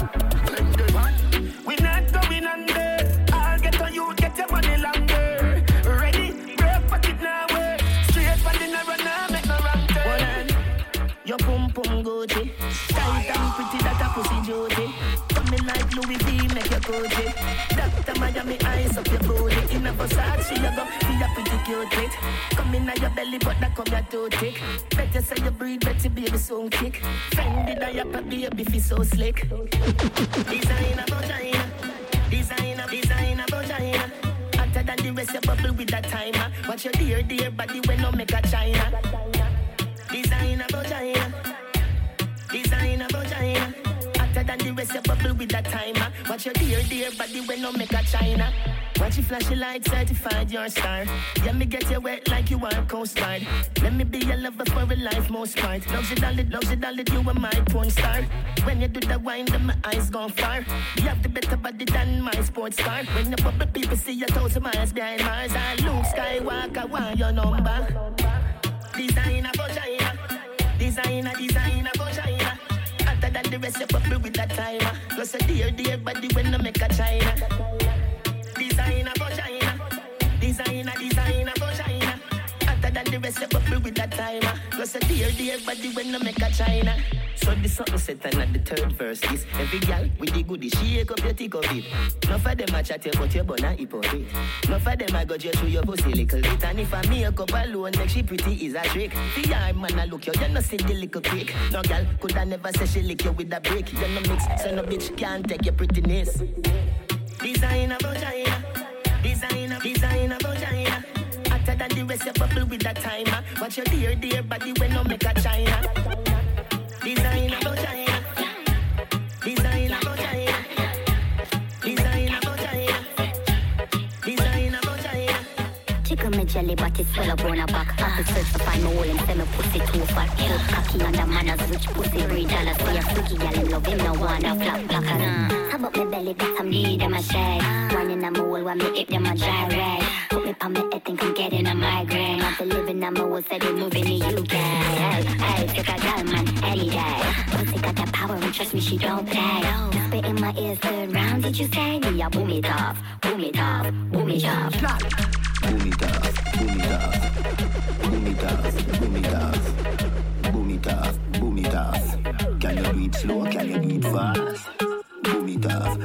One. We not going under. I'll get on you, get your money longer. Ready, break pocket now, work. Straight from the narrow now, make no wrong turn. Your pum pum Gucci, tight and pretty that a pussy Jody. Coming like Louis V, make your Gucci. Doctor Miami eyes up your booty. In a Versace, you go be a pretty cute it. In at your belly, but that come your too thick. Diaper, baby feel so slick. Designer vagina, designer, designer vagina. Hotter than the rest, you bubble with that timer. Watch your dear, dear body when no make a China. Designer vagina, designer vagina. Hotter than the rest, you bubble with that timer. Watch your dear, dear body when no make a China. Watch you flash your certified your star. Yeah, me get you wet like you are Coast Guard. Let me be your lover for a life, most part. Loves you, darling, loves you, darling, you are my porn star. When you do the wine, then my eyes gone far. You have the better body than my sports car. When you bubble, people see you thousand miles behind Mars. I Luke Skywalker, want your number. Designer vagina, designer, designer vagina. Hotter than the rest, you bubble with that timer. Plus a dear, dear body when no make a China. The bubble with that timer. Plus a dear, dear body when no make a China. So this something set and at the third verse is Every gal with the goodie, shake up your tick of it. Enough of them a chat you but you born Enough of them a go you through your pussy little bit. And if I make up alone make she pretty is a trick. The yard man a look you, you no see the little quick No gal coulda never say she lick you with a brick. You no mix, so no bitch can't take your prettiness. Designer vagina, designer, designer vagina Hotter than the rest you bubble with that timer Watch your dear, dear body when no make a China Designer vagina. Jelly, but it's swell up on a back. I have to search to find my hole and send me pussy too fat. Good cocky and the manners, which pussy breed dollars. See a freaky gal in love, him no wanna flap back. Nah. How about me belly, get some need them a shade. One in a mole, when me hip them a dry rag. Put me me head, think I'm getting a migraine. After living on my wall, said they moving in UK. Hey, hey, take a gal, man, any day. Pussy got the power, and trust me, she don't play. Spit in my ears, third round, did you say? Me, I boom it off, boom it off, boom it off. Boom it off, boom it off. Can you do it slow? Can you do it fast? Boom it off,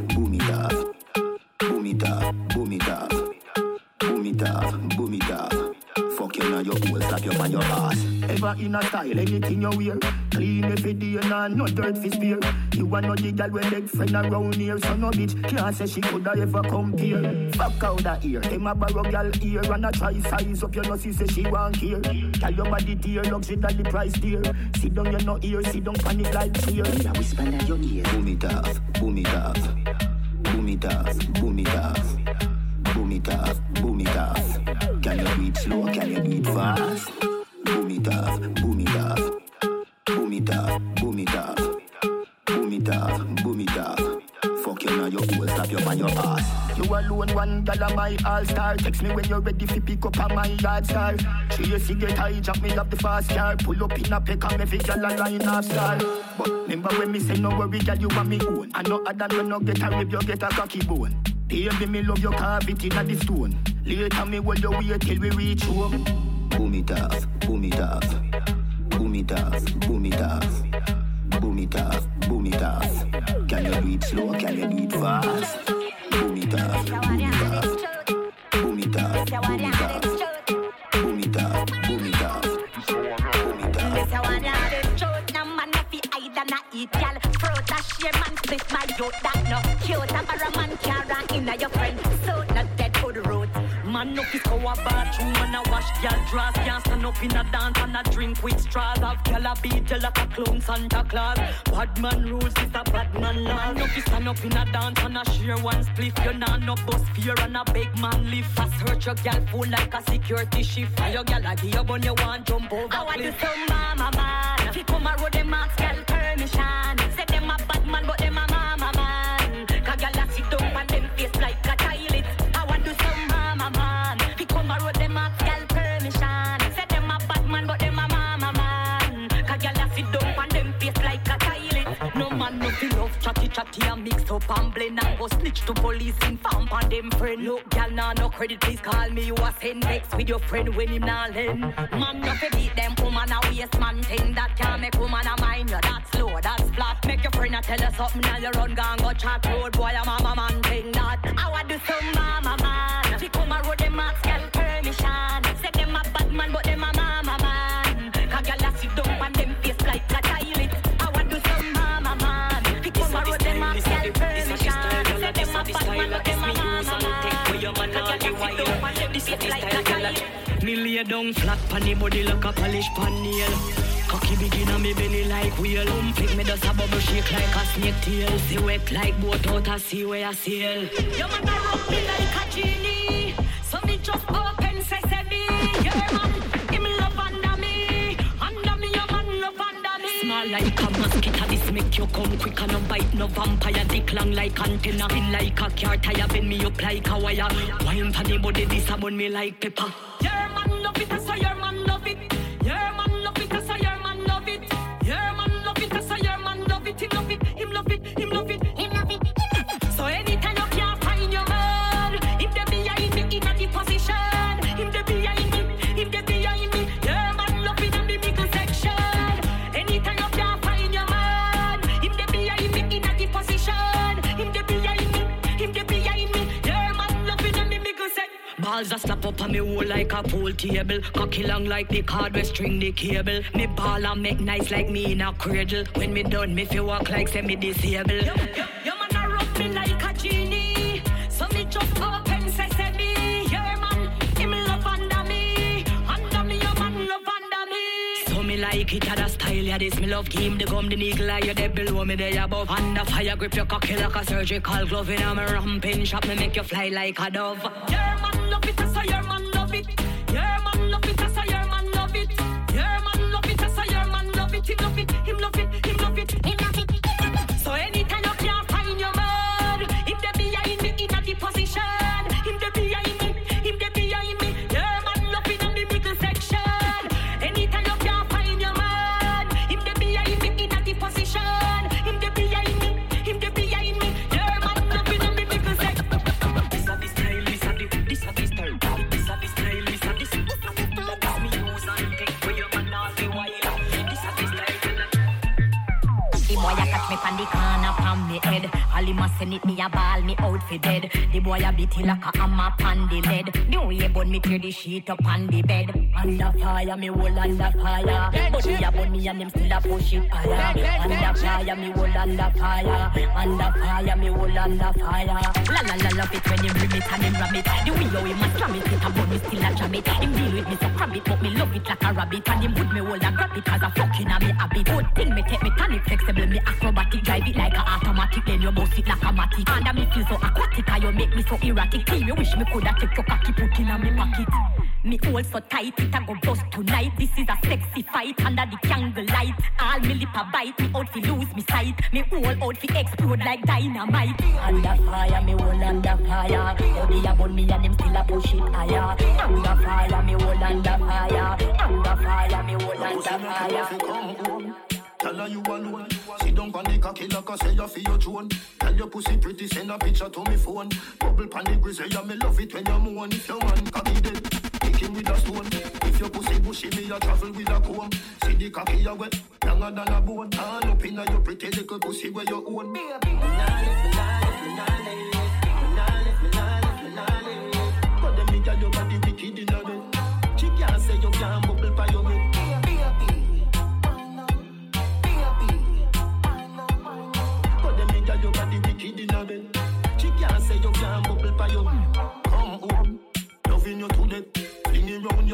boom it off, boom it off, boom it off, boom. Fuck you now your hole, slap you on your ass. Ever in a style, anything you wear. Clean every day, nah, no dirt fi spear. You are not the girl with leg friend around here, so no bitch can't say she coulda ever compare. Fuck out that ear, them a borrow girl ear and a try size up your nose, say she want here. Tell your body dear, luxury that the price dear. Sit down, you no ear, sit down, panic like fear. Now whisper in your ear. Boom it off, boom it off. Boom it off, boom it off. Boom it off, boom it off. Can you it slow? Can you it fast? Boom it off, boom it off. Boom it off, boom it off. Boom it off, boom it off. Fuck you now your hole, slap you on your ass. You alone, one gal my all-star. Text me when you're ready fi pick up on my yard star. Get high, jump me up the fast car. Pull up in a peck and every gal a line off star. But remember when me say no worry, gal, you want me own. I know other when no get a rib, you get a cocky bone. Baby, me love your carving in the stone. Later me hold your wait till we reach home. Boom it off, boom it off. Boom it off, boom it off. Boom it off, boom it off. Can you do it slow? Can you do it fast? Boom it off, boom it off. Boom it off, boom it off. No fi a eat, gal. Fruit a share man split my youth. That no cute. A para man carry inna your friend. So not dead for the road. Man up his cover bathroom and a wash gal dress Can't stand up in a dance and a drink with straws Have gal a beat you like a clown Santa Claus Bad man rules is a bad man law Man up his stand up in a dance and a share one spliff You nah no bus fear and a big man lift Fast hurt your gal full like a security shift And your gal a give you bun you want jump over I want to some mama man. Fi come a road them ask gal permission. Say them a bad man but them a chatty chatty and mix up and blend and go snitch to police inform for them friend. Look, gal nah no credit, please call me. You a send next with your friend when him nah lend. Man no fi beat them woman a waste man thing that can make woman a mind you. That's slow, that's flat. Make your friend a tell you something and you run gang go chat road boy a mama man thing that. I want to some mama man. Fi come a road them ask lay down flat pan the body like a polish pan nail. Cocky begin on me belly like wheel. Um, pick me just a bubble shake like a snake tail. See wet like boat out a sea where I sail. Your man a rub me like a genie. So me just open sesame. Yeah, man, him love under me. Under me, your man love under me. Small like a mosquito, this make you come quick and no bite no vampire. Dick long like antenna, spin like a car tire, bend me up like a wire. Wine for the body, this a bun me like pepper. Your man Balls a slap up on me wall like a pool table. Cocky long like the card we string the cable. Me ball and make nice like me in a cradle. When me done, me feel walk like semi disabled. Your man a like it a style, yeah, this me love game. The gum, the eagle eye, you there below me, there above. Under fire, grip your cocky like a surgical glove. In a me ramping shop, me make you fly like a dove. Your man love it, so your man boy a beat it like a hammer pan the lead. Way bun me tear the sheet up on the bed. Under fire, me hold under fire. But he a bun me and him still a push it higher. Under fire, me hold under fire. Under fire, me hold under fire. La la la love it when him rim it and him ram it. The way how him a slam it, it a bun me still a jam it. Him deal with me so crab it, but me love it like a rabbit. And him would me hold and grab it as a fucking a me habit. Good thing me take me tan it flexible, me acrobatic, drive it like a automatic. Then you bounce it like a matic. Under me feel so aquatic, and you make me so erratic. Team, you wish me coulda take your cocky put in a me pocket. Me hold so tight, it a go bust tonight. This is a sexy fight under the candle light. All me lip a bite, me out fi lose me sight. Me whole out fi explode like dynamite. Under fire, me hold under fire. Body a burn me and him still a push it higher. Under fire, me hold under fire. Under fire, me hold under fire. Tell her you alone. Sit down on the cocky like I say you feel your drone. Tell your pussy pretty, send a picture to me phone. Bubble pan the grizzly, yeah, me love it when you moan. If your man cocky dead, eh, kick him with a stone. If your pussy bushy, me a travel with a comb. See the cocky a wet, younger than a bone. Turn up in your pretty little pussy where you own. Baby, nah, me, nah, lift nah,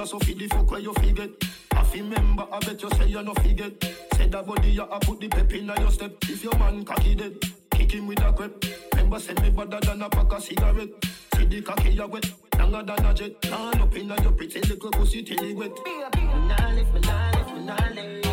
so feed the fuck where you forget. I fi remember, I bet you say you no forget. Say that body you a put the pep in your step. If your man cocky dead, kick him with a crep. Remember, send me better than a pack of cigarette. See the cocky you wet, longer than a jet. Turn up in your pretty little pussy till it wet. Baby, nah lift me, nah lift me, nah lift.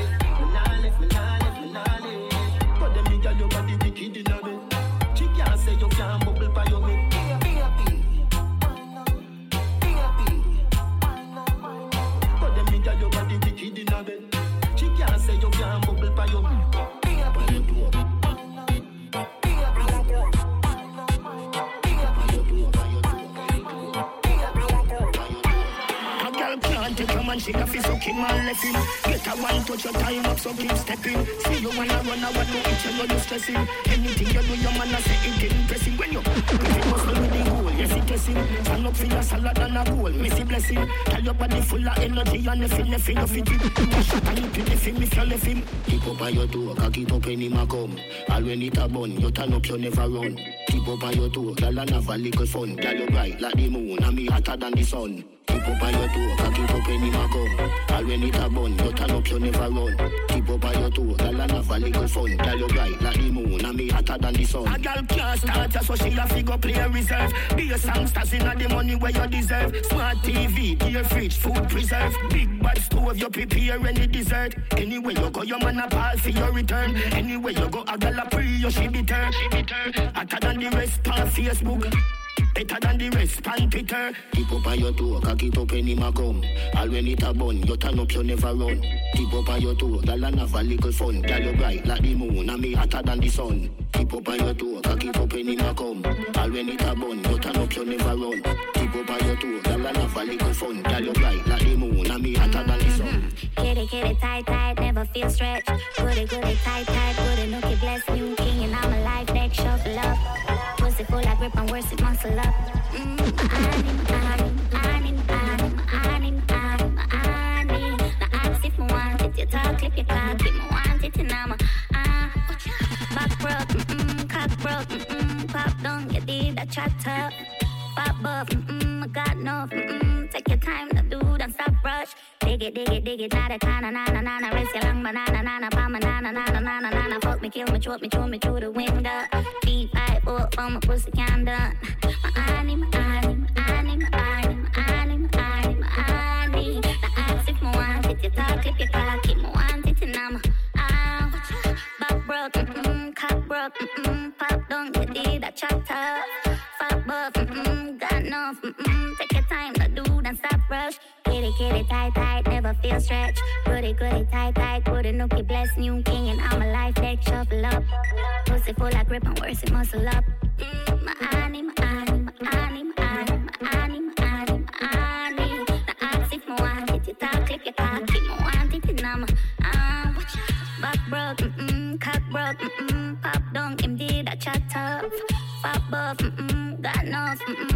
Man, she got fi suck him and left him. Get a one touch your time up, so keep stepping. See you wanna run, I want to eat you, know you stressing. Anything you do, your man a say it impressing. When you you muscle with the goal, yes it testing. Stand up for your salad and a goal, missy blessing. Tell your body full of energy and you left him, you fit it. You a shot and you left him if you left him. Keep up on your toe, cock it up any ma come. All when it a bun, you turn up, you never run. Keep up on your toe, girl and have a little fun. Girl you bright like the moon, and me hotter than the sun. Keep up on your toe, cock it up any ma come. All when it a bun, you turn up, you never run. Keep up on your toe, girl and have a little fun. Girl you bright like the moon, and me hotter than the sun. A girl can't start ya, so she a figure play reserve. Be a songsters inna the money where you deserve. Smart TV, dear fridge, food preserve. Big bad stove, you prepare any dessert. Anywhere you go, your man a ball for your return. Anywhere you go, a girl a pre, you she be. She. Hotter than the rest on Facebook. Better than the rest, pan Twitter. Keep up on your toe, cock it up any ma come. All when it a bun, you turn up, you never run. Keep up on your toe, girl and have a little fun. Girl you bright like the moon, and me hotter than the sun. Keep up on your toe, cock it up any ma come. All when it a bun, you turn up, you never run. Keep up on your toe, girl and have a little fun. Girl you bright like the moon, and me hotter than the sun. Kitty, kitty, tight, tight, never feel stretched. Goody, goody, tight, tight, goody, nookie, bless new king, and I'm a life deck, shuffle up. Pussy full of grip and worse it muscle up. Mm, I'm a, ah. Back broke, cock broke, pop up. Pop buff, mm-mm, I got enough, mm-mm, take your time rush. Dig it, dig it, dig it, not a nada, kana, nana, nana, risk your lung, banana, nana, bama, nana, nana, nana, nana, fuck me, kill me, choke me, throw me through the window. Deep I bought for oh, my pussy kinda. My anim, anim, anim, anim, anim, anim, anim. The ass if me want it, you talk if you talk it, me want it and I'm out. Back broke, mm-mm, cock broke, mm-mm, pop down, you did a chat up. Fuck buff, mm-mm, got enough, mm-mm, take your time, now do, and stop rush kitty kitty tight tight, never feel stretched. Goody goody tight tight, goody nookie bless new king and I'm a life deck shuffle up. Pussy full of grip and worse it muscle up. Mm, my honey, my honey, my honey, my honey, my honey, my honey, my honey. Now ask if my want it, you talk clip your cock, keep my want it, you numb. Ah, watch. Back broke, mm mm, cock broke, mm mm, pop dunk, MD I chat tough. Pop up, mm mm, got enough, mm mm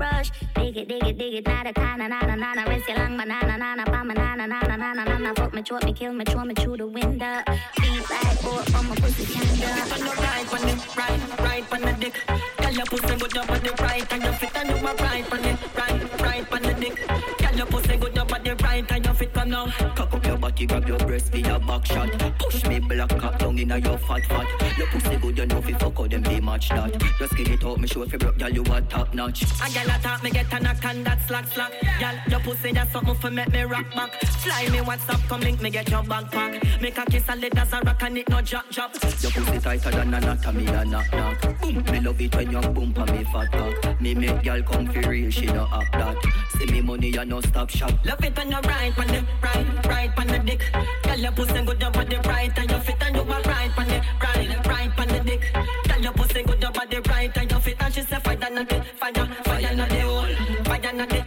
rush. Dig it, dig it, dig it, nada, kana, nada, nada. Rest your long banana, nana, pa, banana, nana, nana, nana. Fuck me, choke me, kill me, throw me through the window. Beat like boat from my pussy candle. On the right, on the right, right on the dick. Girl, your pussy good up on the right, and your fit and you a right on the right, right on the dick. Girl, your pussy good up on the right, and your fit come now. Cock up your body, grab your breast for your back shot. Push me black cock down inna your fat fat. Your pussy good, you know fi fuck how them be match that. Just get it out, me show if you broke, girl, you a top notch. A girl a talk, me get a knock and that slack slack. Girl, your pussy that's something for make me rock back. Fly me WhatsApp, come link me get your backpack. Make a kiss let us a rock and it no drop drop. Your pussy tighter than anatomy a knock knock. Boom, me love it when you boom pa me fat cock. Me make girl come for real, she no act that. See me money, you no stop shop. Love it when you right on the right, right on the dick. Girl, your pussy good on the right and your fit and you a right on the right, right on the dick. Girl, your pussy good on the right and your fit and she say fire na the fire, fire na the hole, fire na the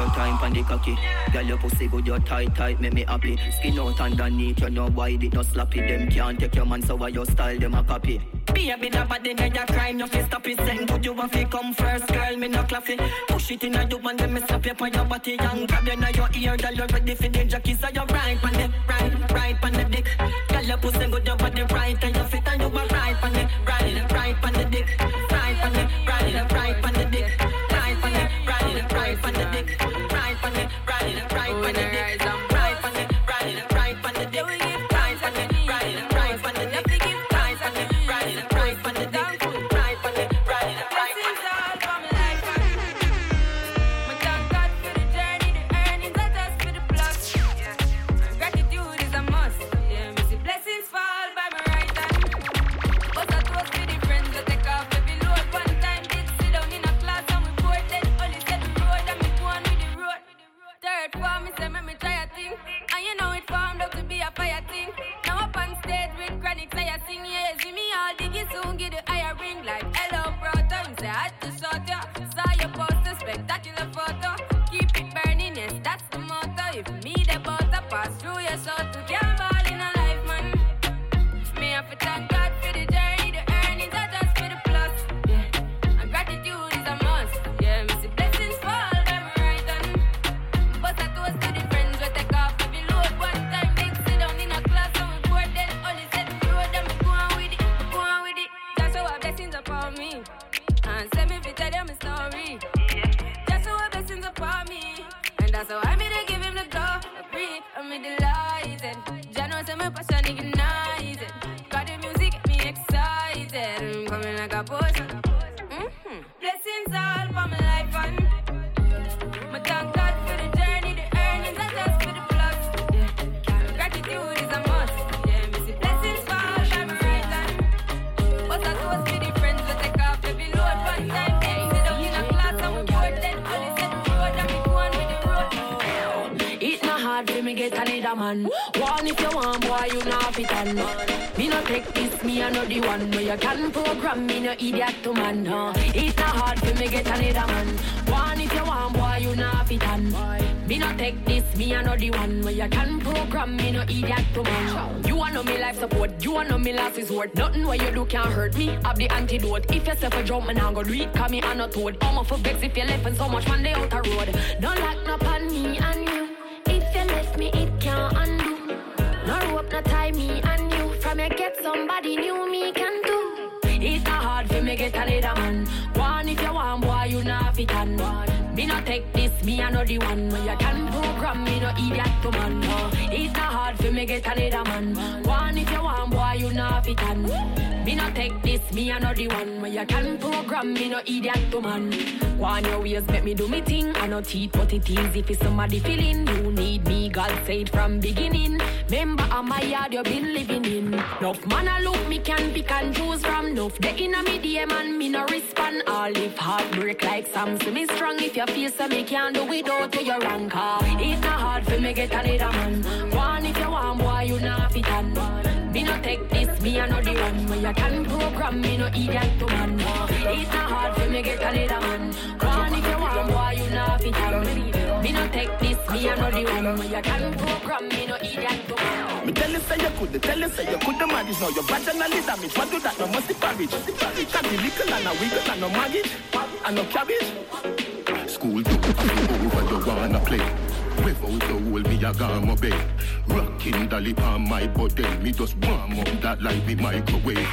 your time pon the cocky. Girl, your pussy good, you tight, tight, make me happy. Skin out underneath, you know wide it, no sloppy. Them can't take your man, so why your style them a copy. Baby, that body now you crime, no fi stop it. Send good, you want fi come first, girl, me no claffy. Push it in a you and then me slap you on your body and grab you now your ear, girl, you ready for the jockey, so you right pon the right, right pon the dick. Girl, your pussy good, your body right, and you fit and you a right pon the right, right pon the dick, passion ignited. Got the music get me excited. I'm coming like a potion. Mhm. Blessings all for my life and my thank God for the journey, the earnings are just for the plus. Yeah. Gratitude is a must. Yeah, blessings fall by my right. But I toast to the friends that take every. One time in a and we and we go on with the road. It not hard for me get another man. One if you want, boy, you not fit on. Me no take this, me I know the one. Where you can program me, no idiot to man. Huh? It not hard for me get another man. One if you want, boy, you not fit on. Me no take this, me I know the one. Where you can program me, no idiot to man. You want know me life support, you want know me last resort. Nothing where you do can hurt me. Have the antidote. If you say for jump, me nah go do it. Cause me I not toad. I'm for vex if you left and so much man they out the road. Don't lock no on me and you. No tie me and you. From you get somebody new, me can do. It's not hard for me get another man. One if you want, boy, you not fit on. Me no take this, me know the one. Where you can program me, no idiot to man. No. It's not hard for me get another man. One if you want, boy, you not fit on. Me no take this, me know the one. Where you can program me, no idiot to man. One your ways make me do me thing. I no teeth, but it is if it's somebody feeling. You need me, God said from beginning. Remember, I'm my yard you been living in. Enough man a look me can pick and choose from. Enough the inna me DM and me no respond. All if heartbreak like Sam, see me strong. If you feel so me can't do without you, you're wrong. Car. It's not hard for me get another man. One if you want, boy, you not fit on. Me no take this, me I know the one where you can program me no idiot to man. It's not hard for me get another man. One if you want, boy, you not fit on. Me no take this, me I know the one where you can program me no idiot to man. Me tell you say you could, tell you say you could the manage. Now your vaginally damage. What do that? No musty porridge. Can be little and a wiggle and no maggot and no cabbage. School do over you wanna play. Without the hole, me a gone obey. Rocking dolly on my body, me just warm up that like me microwave.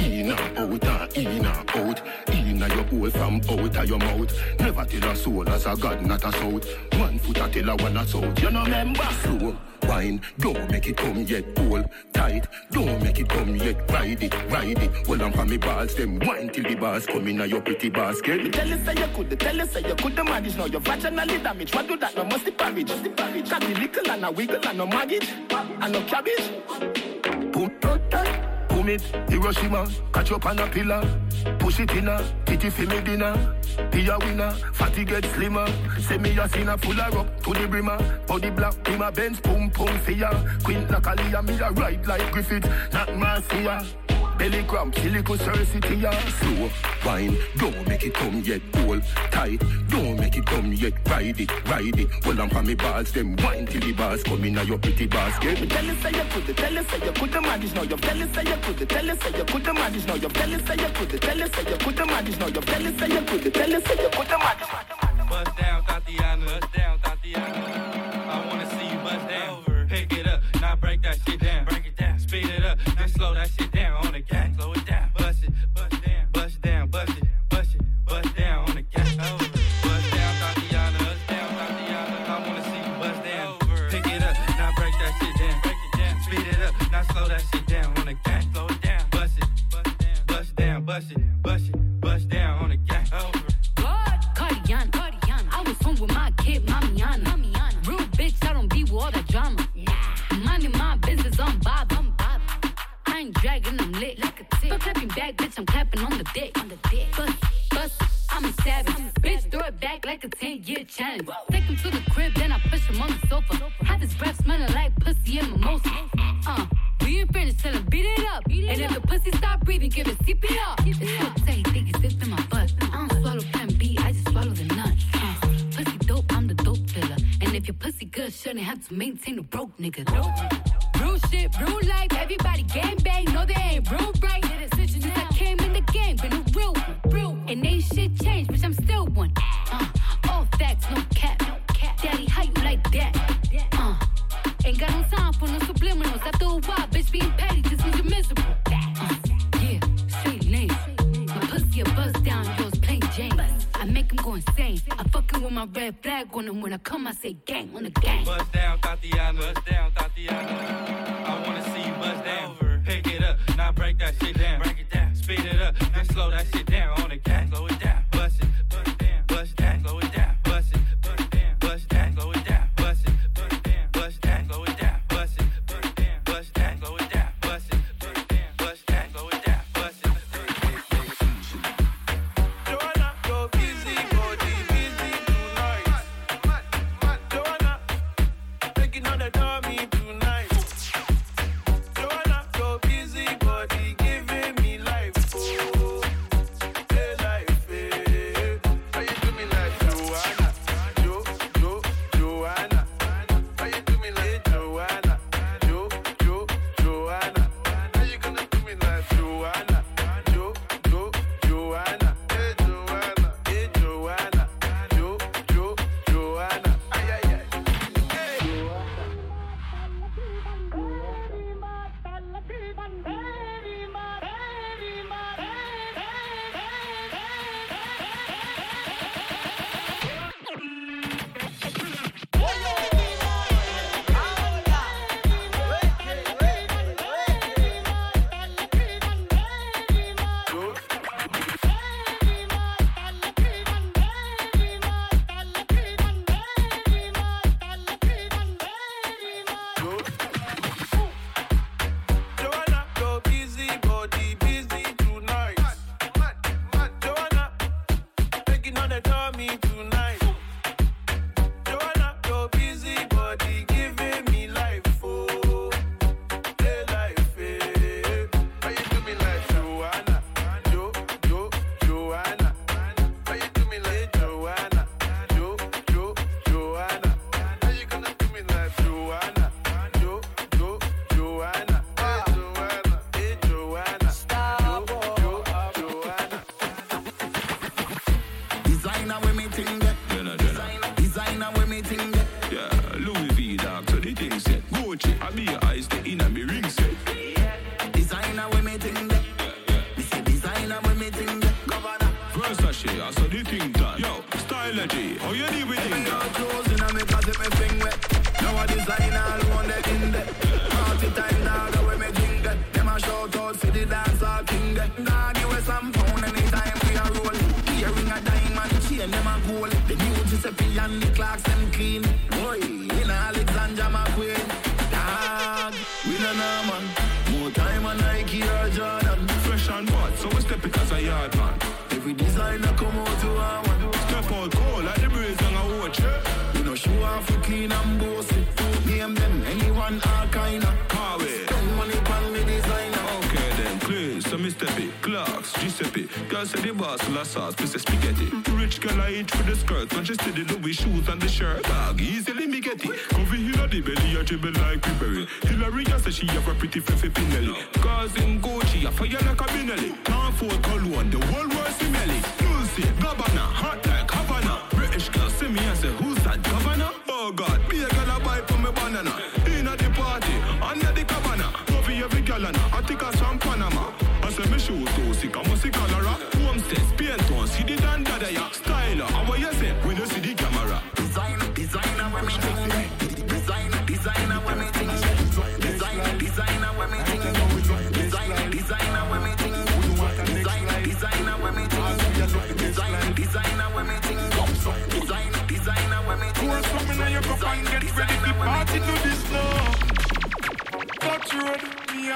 In and out and in and out. In and your hole from out of your mouth. Never tell a soul as a god, not a south. One foot a tell a one a south. You know remember? Slow wine, don't make it come yet. Hold tight, don't make it come yet. Ride it, ride it. Hold on for me balls, them wine till the bars come in a your pretty basket. Tell you say you could, tell you say you could the manage. Now your vaginally damage. What do that? No musty porridge. Can be little and a wiggle and no maggot and no cabbage. Boom, boom it, Hiroshima, catch up on a pillar. Push it in a, titty for me dinner. Be a winner, fatty get slimmer. Say me a sinner full of rock to the brimmer. Body black, my Benz, boom, boom, fear. Queen Nakalia, me a ride like Griffith, not Marcia. Belly cramp, silico Cersei, ya. Slow wine, don't make it come yet. Hold tight, don't make it come yet. Ride it, ride it. Hold on for me balls, them wine till the bars come in a your pretty basket. Tell you say you could, tell you say you could the manage. Now you tell you say you could, tell you say you could the manage. Now you tell you say you could, tell you say you could the manage. Now you tell you say you could, tell you say you could the manage. Bust down, Thotiana. Bust down, Thotiana. Bust bust it, bust it, bust down on the gang. God, Cardiana, Cardiana. I was home with my kid, Mamiana. Mamiana. Real bitch, I don't be with all that drama. Minding my business, I'm Bob. I'm Bob. I ain't dragging, I'm lit like a tick. Fuck clapping back, bitch, I'm clapping on the dick. On the dick. Bust, bust, I'm a savage. bitch, throw it back like a 10 year challenge. Take him to the crib, then I push him on the sofa. Pussy stop breathing, give it CPR. It's what say, think it's zip in my butt. I don't swallow plan B, I just swallow the nut. Uh, pussy dope, I'm the dope filler. And if your pussy good, shouldn't have to maintain a broke nigga. Real shit, real life, everybody gang bang. No, they ain't real with my red flag on him. When I come, I say gang on the gang. Bust down, Thotiana. Bust down, Thotiana. I wanna see you bust down. Pick it up, now break that shit down. Break it down. Speed it up, then slow that shit down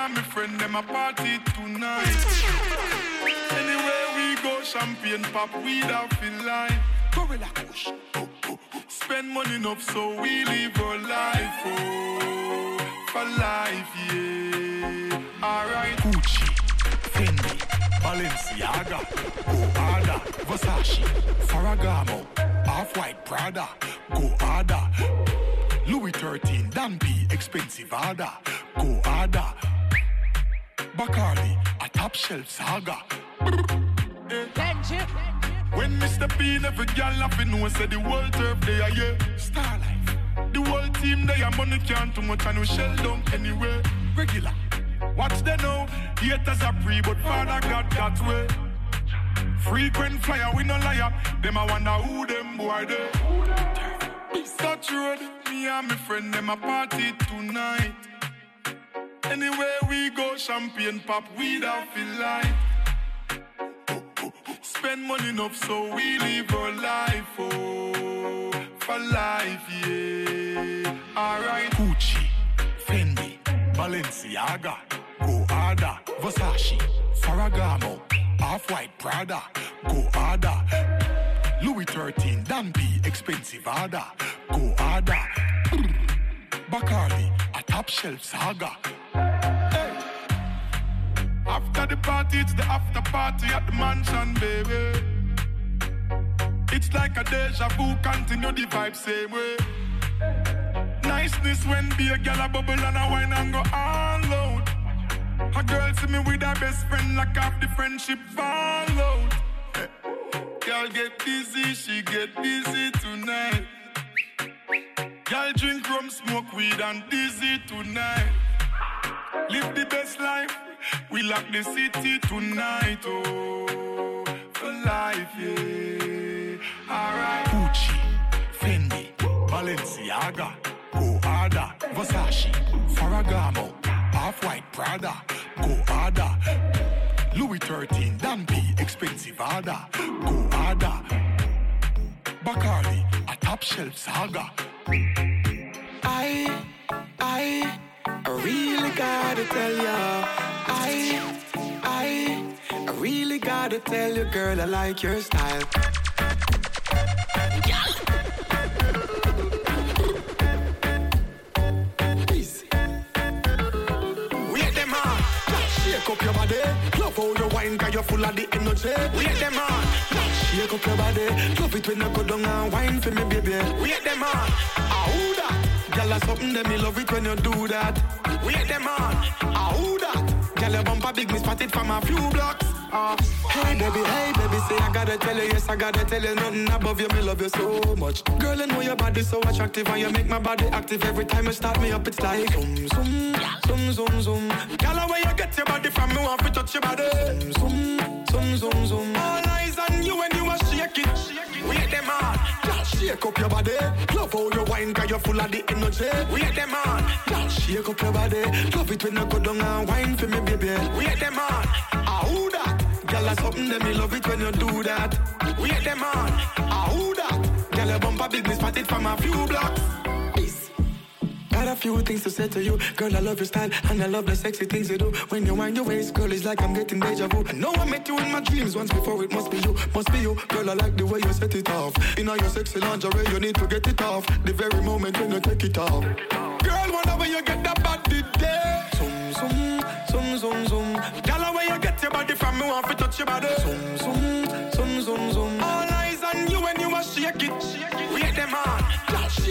and my friend them a party tonight. Anywhere we go, champagne pop, weed out feel like. Gorilla Kush. Spend money enough so we live our life, oh, for life, yeah. Alright. Gucci, Fendi, Balenciaga, Go Harder, Versace, Ferragamo, Off-White Prada, Go Harder, Louis 13, Dan B, expensive harder, Go Harder, Bacardi, a top shelf saga. When Mr. P every girl laughing, know say the world turf they are yeah. Star. The whole team they are money can't too much and we shell down anyway. Regular. Watch they know. Haters are free, but Father God got way. Frequent flyer, we no liar. Them I wonder who them boy they. Such road, me and my friend them a party tonight. Anywhere we go, champagne pop, weed out feel like. Spend money enough so we live our life, oh, for life, yeah. Alright. Gucci, Fendi, Balenciaga, Go Harder, Versace, Ferragamo, Off-White Prada, Go Louis 13, Dan expensive harder, Go Bacardi, a top shelf saga. After the party, it's the after party at the mansion, baby. It's like a deja vu, continue the vibe same way. Niceness when be a a bubble and a wine and go all out. A girl see me with her best friend, like half the friendship fall out. Eh. Girl get busy, she get busy tonight. Girl drink rum, smoke weed and dizzy tonight. Live the best life. We lock the city tonight, oh, for life, yeah. Alright. Gucci, Fendi, Balenciaga, Go Harder, Versace, Ferragamo, Off-White Prada, Go Harder, Louis 13, Dan B, expensive harder, Go Harder, Bacardi, a top shelf saga. I, I, I really gotta tell ya. I, I, I really gotta tell you, girl, I like your style. Shake up your body. Love how you wine, you're full of the energy. Wait them on, shake up your body. Love it when you go down and wine for me, baby. Wait them on, ah. Girl, that's something that me love it when you do that. Wait them on, ah that. Girl, your bumper big, me spot it from a few blocks. Ah, hey baby, hey baby, say I gotta tell you, yes I gotta tell you, nothing above you, me love you so much. Girl, I know your body so attractive, and you make my body active every time you start me up. It's like zoom zoom, zoom zoom zoom. Girl, where you get your body from, me want to touch your body. Zoom zoom, zoom zoom. zoom. All eyes on you when you are shaking. Wait them on, shake up your body. Love how you wine, cause you're full of the energy. We at them on, girl, shake up your body. Love it when you go down and wine for me, baby. We at them on, ah who that? Girl, that's something that me love it when you do that. We at them on, ah who that? Girl, your bumper big, me spot it from a few blocks. Got a few things to say to you. Girl, I love your style and I love the sexy things you do. When you wind your waist, girl, it's like I'm getting deja vu. I know I met you in my dreams once before, it must be you, must be you. Girl, I like the way you set it off. In all your sexy lingerie, you need to get it off. The very moment when you take it off. Girl, whenever you get that body there. Zoom, zoom, zoom, zoom, zoom. Girl, where you get your body from, me want to touch your body. Zoom, zoom, zoom, zoom, zoom. All eyes on you when you are shake it. Wait them on.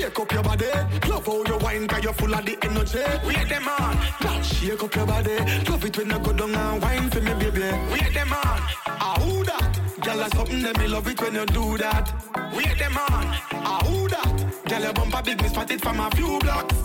Shake up your body. Love how you wine, cause you're full of the energy. Wait them on. Girl, shake up your body. Love it when you go down and wine for me, baby. Wait them on. Ah, who that? Girl, that's something that me love it when you do that. Wait them on. Ah, who that? Girl, your bumper big, me spot it from a few blocks.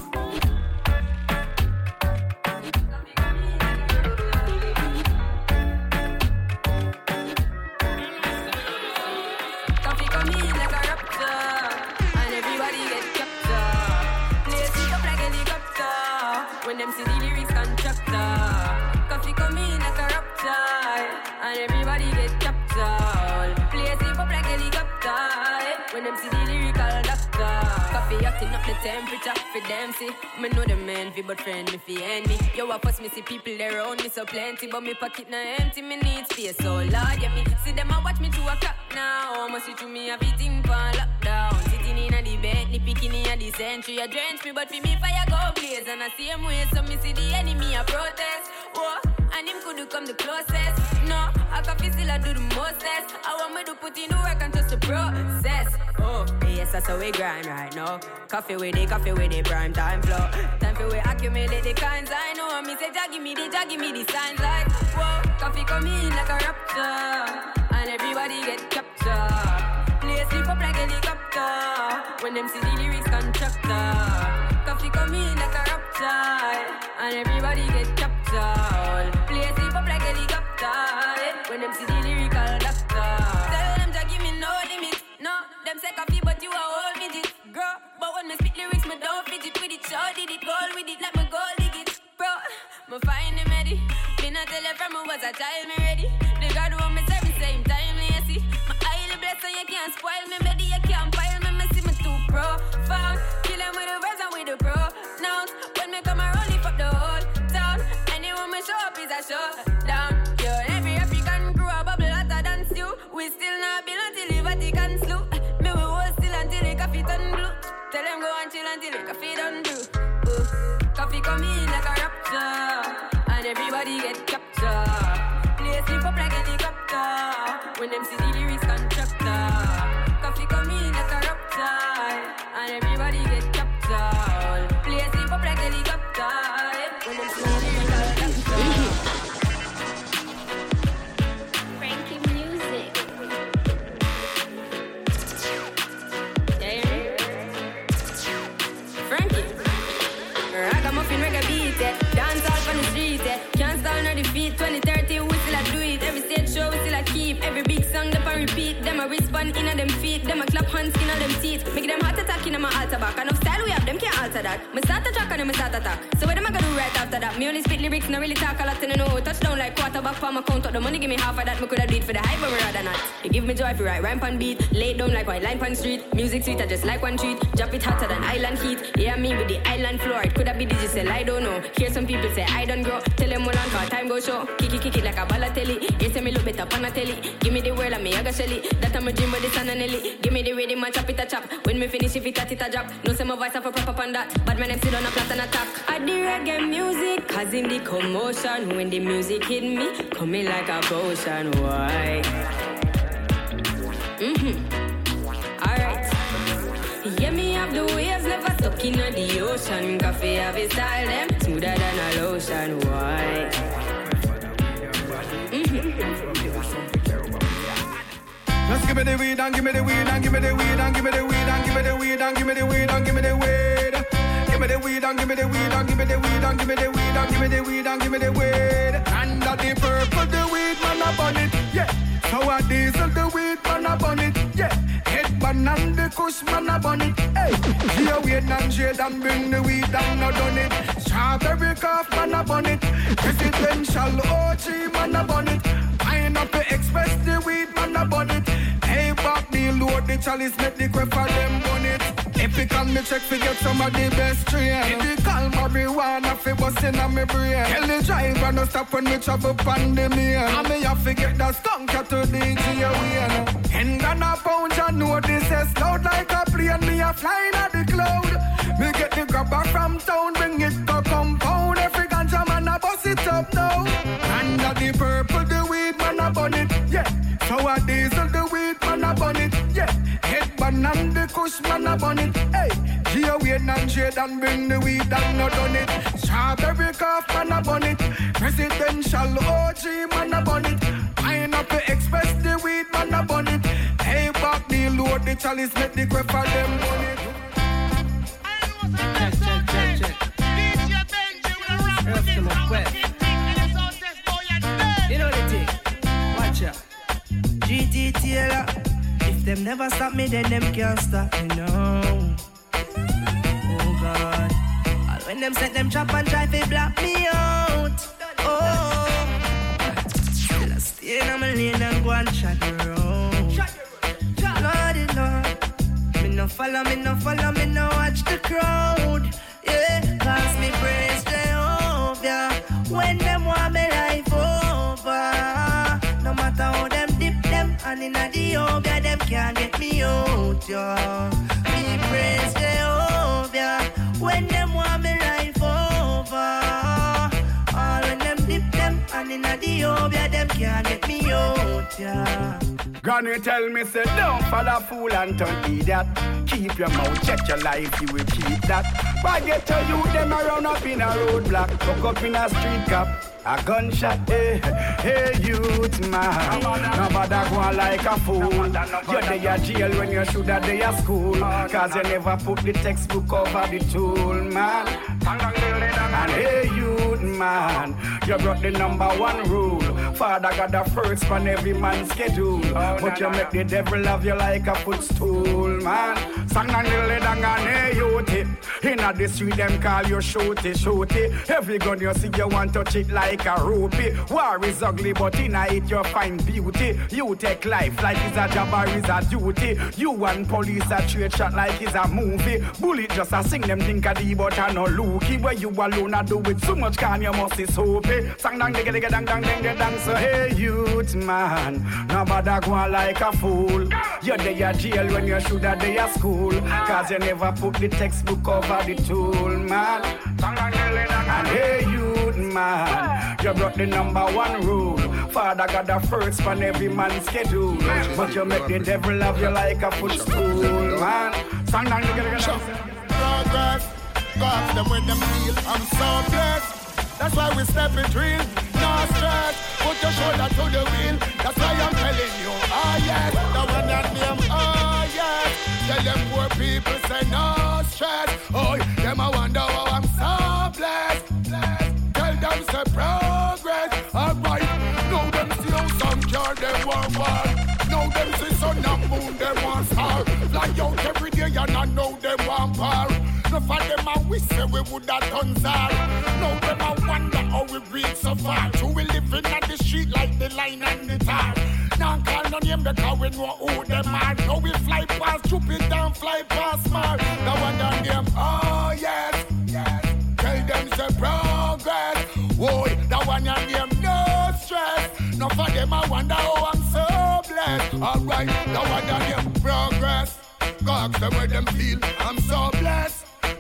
Temperature for them see. Me know the man fi but friend me fi enemy. Yo, I pass me see people there around me so plenty, but me pocket na empty. Me need space so large, yeah me see them a watch me to a clock now. Must see through me everything for lockdown. Sitting in a the bed, picking in the century. A drench me, but for me fire go blaze. And I see same way, so me see the enemy a protest. Whoa, and him could come the closest. No, I can feel still I do the mostest. I want me to put in the work and trust the process. Oh, yes, that's how we grind right now. Koffee with it, Koffee with it, prime time flow. Time for we accumulate the kinds I know. Me say, Jah give me the, Jah give me the signs like, whoa, Koffee come in like a rapture. And everybody get captured. Play sleep up like helicopter. When them see the lyrics constructor. Koffee come in like a rapture. Me spit lyrics, me don't fidget with it. Sure did it, goal with it, like me goal dig it. Bro, me find him ready. Been a tell you from me was a child, me ready. The God want me serve me same time, you see. My highly blessed, so you can't spoil me, baby. You can't pile me, me see me too profound. Kill him with the words and with the pronouns. When me come around, lift up the whole town. Anyone me show up is a showdown. Yo, every African crew a bubble hotter than stew. We still not Them go and chill until the coffee done. Ooh. Koffee come in like a rapture, and everybody get captured. Play sleep up like helicopter when them see the lyrics constructor. Koffee come in like a rapture, and everybody get Them a clap them teeth. Make them heart attack in my altar back. Enough style we can't alter that. Me start a track and them start attack. So what am I gonna do right after that? Me only spit lyrics, not really talk a lot, and I know. Touchdown like quarterback for my count. Up the money, give me half of that. Me coulda do for the hype, but me rather not. You give me joy if you write rhyme pan beat. Lay down like white line pan street. Music sweet, I just like one treat. Drop it hotter than island heat. Yeah, me with the island floor. It coulda be digital, I don't know. Hear some people say I don't grow. Tell them hold on, cause time go show. Kick it, kick it like a Balotelli. Say me look better on a telly. Give me the world and me I got shelly. That I'm a dream with the sun and Nelly. Give me the rhythm and chop it a chop. When me finish, if it a it drop. No say my voice have a proper on that. But my name sit on a plat and attack. I the reggae music, causing the commotion. When the music hit me, coming like a potion. Why? Mm-hmm. Alright. Yeah, me have the waves never stuck in the ocean. Koffee have a style them smoother than a lotion. Why? Mm-hmm. give me the weed and give me the weed and give me the weed and give me the weed and give me the weed and give me the weed and give me the weed. Give me the weed and give me the weed and give me the weed and give me the weed and give me the weed and give me the weed. Under the purple, the weed man up on it, yeah. Sour Diesel, the weed man up on it, yeah. Headband and the kush man up on it, hey. Here weed and shade and bring the weed and not done it. Strawberry cough man up on it. Presidential OG man up on it. Pineapple Express, the weed man up on it. Hey, back the load, the chalice, make the crap for them on it. Epic on me check, forget some of the best train. The calm marijuana, fi bustin' on me brain. Tell the driver no stop when me travel pan the main. And me have to get that skunk to DJ Wayne. And gonna pound, ya know this is loud like a plane. Me a flying at the cloud. Me get the grabber from town, bring it to compound. Every ganja man a bust it up now. Under the purple, the weed man a bun it, yeah. So a diesel, kush man a bun it, hey. Geo weed and shade and bring the weed and not done it. Strawberry cough man a bun it. Presidential OG man a bun it. Pineapple Express, the weed man a bun it. Hey, back the load, the chalice make the crap for them bun it. Check, check, check, check. Earth to my west. You know the thing. Watch out. GT Taylor. Them never stop me, then them can't stop me, no. Oh God. All when them set them trap and try to block me out. Oh. Still I stay in my lane and go and shut the road. Lordy Lord. Me no follow, me no follow, me no watch the crowd. Yeah, cause me praise Jehovah when and inna the yoga, them can't get me out, yeah. Me praise Jehovah when them want inna the yoga, them can't get me out, yeah. Granny tell me, say, don't follow fool and turn idiot. Keep your mouth, check your life, you will keep that. Why get to you, them around up in a roadblock, hook up in a street cop. A gunshot, hey, hey, youth man. Nobody go on like a fool. You're there at jail when you should have there at school. Cause you never put the textbook over the tool, man. And hey, man, you brought the number one rule. Father got the first on every man's schedule. But you make the devil love you like a footstool, man. Sang and the dang and Inna the street, them call you shooty, shooty. Every gun you see, you want to touch it like a rupee. War is ugly, but in a it you find beauty. You take life like it's a job or it's a duty. You and police a trade shot like it's a movie. Bullet just a sing them think a D, but I no looky. Where you alone a do it so much can you must be soapy. Sang dang digga digga dang dang dang dang. So hey youth man, nobody go like a fool. You're there jail when you should have day at school. Cause you never put the textbook over the tool, man. And hey youth man, you broke the number one rule. Father got the first on every man's schedule. But you make the devil have you like a footstool, man. Dang digga digga dang. Progress, got them when them feel I'm so blessed. That's why we step it real, no stress. Put your shoulder to the wheel. That's why I'm telling you, oh yes, the one that name, oh yes. Tell them poor people say no stress. Oh, them I wonder how I'm so blessed. blessed. Tell them say progress, alright. Now them see how some car them want war. Now them see sun and moon them want star. Fly out every day and I know them want power. No for them a we say we woulda done czar. Now them a wonder how we reach so far. True we living on the street like the line and the tar. Now call no name because we know who them are. Now we fly past Jupiter and fly past Mars. The one down them, oh yes, yes. Tell them say progress. Boy, the one and them no stress. No for them I wonder how I'm so blessed. Alright, the one and them progress. Go ask them where them feel. I'm so.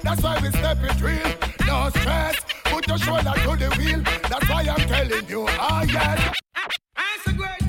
That's why we step it real. No stress. Put your shoulder to the wheel. That's why I'm telling you. Oh yes. Ah, ah, I say great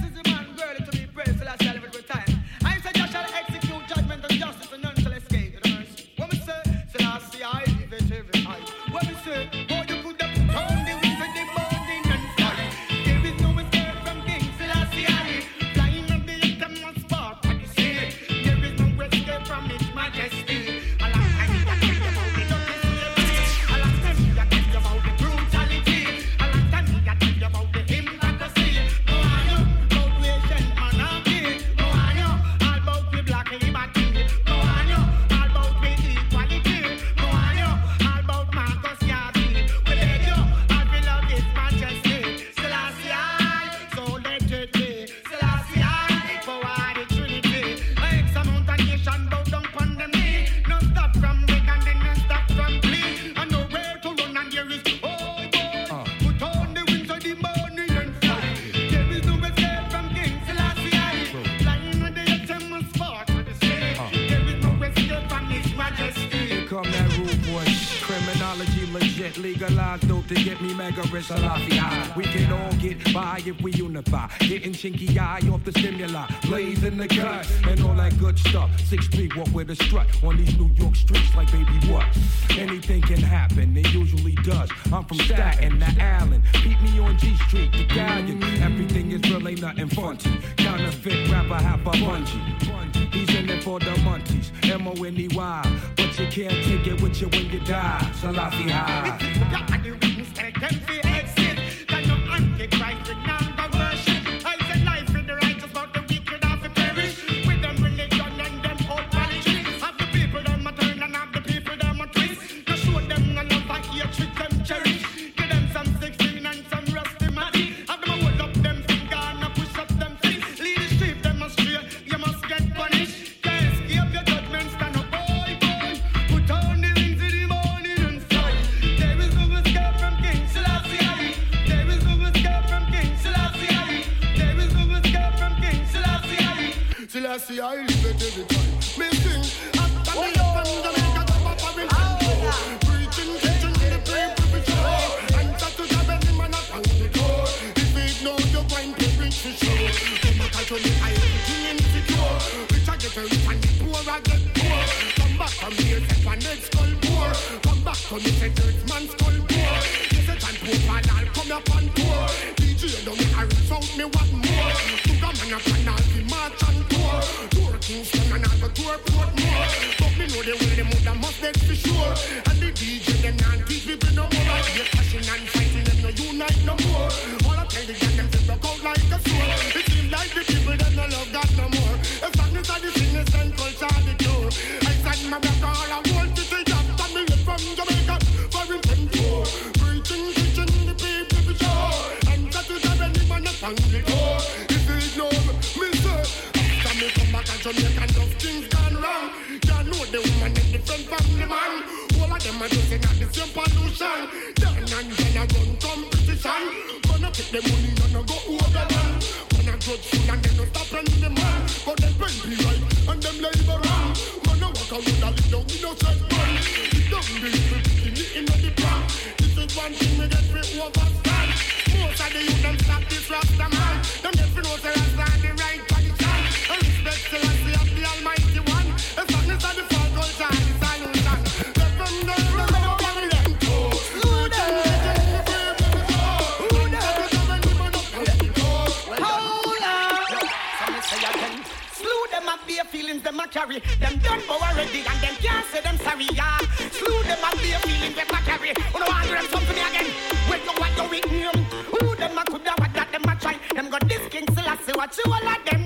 We can all get by if we unify. Getting chinky eye off the stimuli. Blazing the gut and all that good stuff. Six feet walk with a strut on these New York streets like baby what? Anything can happen, it usually does. I'm from Staten to Allen. Beat me on G Street, the galleon. Everything is really ain't nothing funky. Counterfeit rapper, half a bungee. He's in it for the munchies, M-O-N-E-Y. But you can't take it with you when you die. Salafi high. Crisis now. Watch you all of them